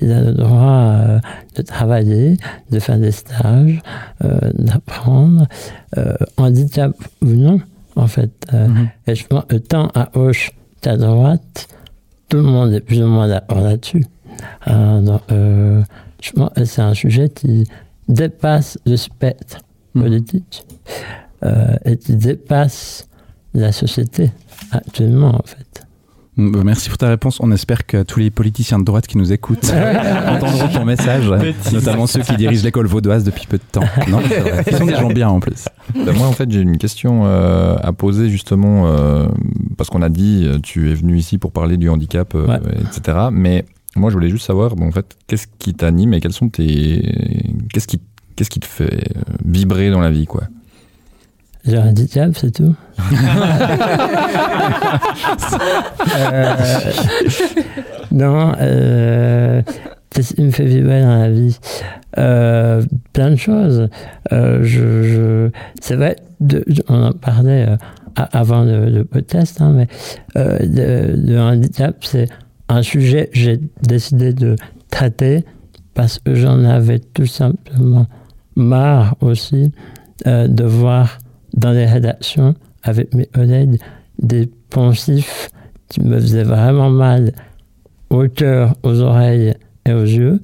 il a le droit euh, de travailler, de faire des stages, euh, d'apprendre, euh, handicap ou non, en fait. Euh, Et je pense que tant à gauche qu'à droite, tout le monde est plus ou moins d'accord là-dessus. Euh, donc, euh, je pense que c'est un sujet qui dépasse le spectre politique euh, et qui dépasse la société actuellement, en fait. Mm, bah, Merci pour ta réponse. On espère que tous les politiciens de droite qui nous écoutent entendront ton message, Petit. notamment ceux qui dirigent l'école vaudoise depuis peu de temps. Non. Ils sont des gens bien en plus. Bah, moi, en fait, j'ai une question euh, à poser justement euh, parce qu'on a dit tu es venu ici pour parler du handicap, euh, Ouais. etc. Mais moi, je voulais juste savoir, bon, en fait, qu'est-ce qui t'anime et quels sont tes, qu'est-ce qui, qu'est-ce qui te fait euh, vibrer dans la vie, quoi? J'ai un handicap, c'est tout. Euh, non, euh, qu'est-ce qui me fait vibrer dans la vie? Euh, Plein de choses. Je, je- c'est vrai, de- on en parlait avant le, le podcast, hein, mais le handicap, c'est un sujet que j'ai décidé de traiter parce que j'en avais tout simplement marre aussi euh, de voir dans les rédactions avec mes collègues des poncifs qui me faisaient vraiment mal au cœur, aux oreilles et aux yeux,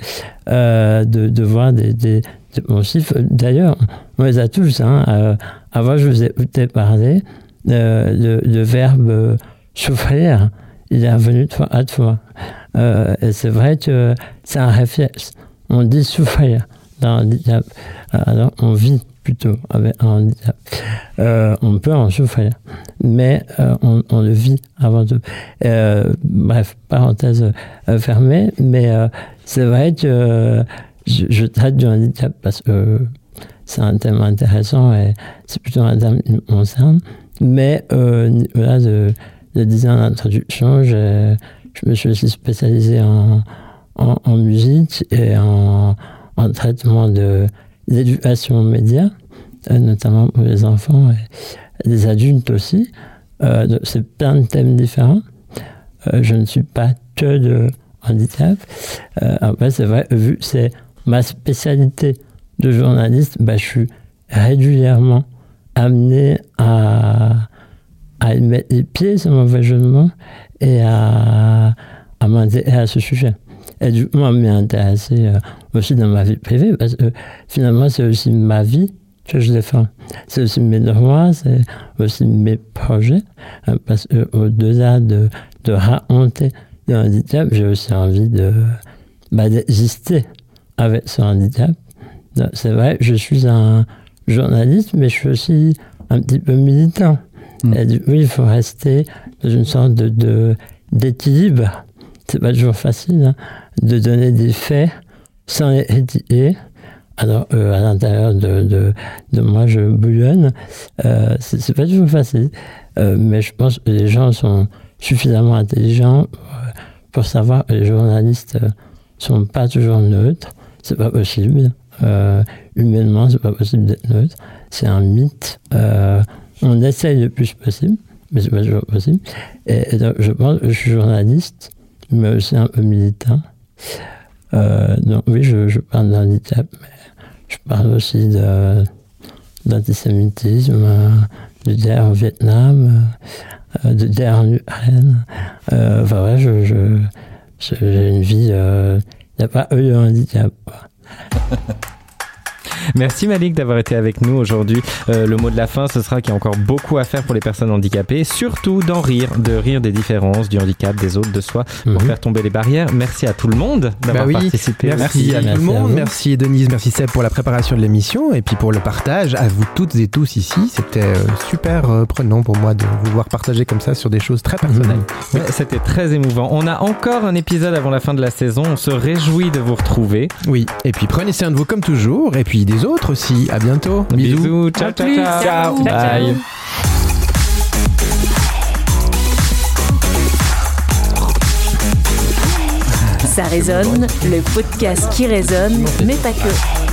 euh, de, de voir des, des, des poncifs. D'ailleurs, on les a tous. Hein, euh, avant, je vous ai écouté parler. le, le verbe souffrir, il est revenu de à de fois. Euh, et c'est vrai que c'est un réflexe. On dit souffrir le handicap. Alors, on vit plutôt avec un handicap. Euh, on peut en souffrir, mais euh, on, le vit avant tout. Bref, parenthèse fermée, mais c'est vrai que je, traite du handicap parce que c'est un thème intéressant et c'est plutôt un thème qui me concerne. Mais euh, voilà, je, je disais en introduction, je, je me suis aussi spécialisé en, en, musique et en, en traitement de l'éducation média, euh, notamment pour les enfants et les adultes aussi. Euh, c'est plein de thèmes différents. Euh, je ne suis pas que de handicap. Euh, après, c'est vrai, vu que c'est ma spécialité de journaliste, bah, je suis régulièrement amené à, à mettre les pieds, c'est mauvais jeu de mots, et à, à m'intéresser à ce sujet. Et du coup, moi, m'y euh, aussi dans ma vie privée, parce que finalement, c'est aussi ma vie que je défends. C'est aussi mes droits, c'est aussi mes projets, euh, parce qu'au-delà de, de raconter le handicap, j'ai aussi envie de bah, d'exister avec ce handicap. C'est vrai, je suis un journaliste, mais je suis aussi un petit peu militant. Et du coup, il faut rester dans une sorte de, d'équilibre. C'est pas toujours facile hein, de donner des faits sans les étiqueter. Alors, euh, à l'intérieur de, de, moi, je bouillonne. Euh, c'est, pas toujours facile. Euh, mais je pense que les gens sont suffisamment intelligents pour, pour savoir que les journalistes euh, sont pas toujours neutres. C'est pas possible. Euh, humainement, c'est pas possible d'être neutre. C'est un mythe. On essaye le plus possible, mais c'est pas toujours possible. Et, donc, je pense que je suis journaliste, mais aussi un peu militant. Euh, donc oui, je, parle d'handicap, mais je parle aussi d'antisémitisme, euh, de guerre au Vietnam, euh, de guerre en Ukraine. Enfin ouais, j'ai une vie... Il n'y a pas eu de handicap. Merci Malik d'avoir été avec nous aujourd'hui. Euh, le mot de la fin, ce sera qu'il y a encore beaucoup à faire pour les personnes handicapées, surtout d'en rire, de rire des différences, du handicap, des autres, de soi, pour faire tomber les barrières. Merci à tout le monde d'avoir Bah oui, participé. Merci, à tout le monde. Merci Denise, merci Seb pour la préparation de l'émission et puis pour le partage à vous toutes et tous ici. C'était euh, super euh, prenant pour moi de vous voir partager comme ça sur des choses très personnelles. Ouais, C'était très émouvant. On a encore un épisode avant la fin de la saison. On se réjouit de vous retrouver. Oui, et puis prenez soin de vous comme toujours et puis des autres aussi. À bientôt. Bisous. Bisous. Ciao, ciao, ciao. Ciao. Bye. Ça résonne, le podcast qui résonne, mais pas que.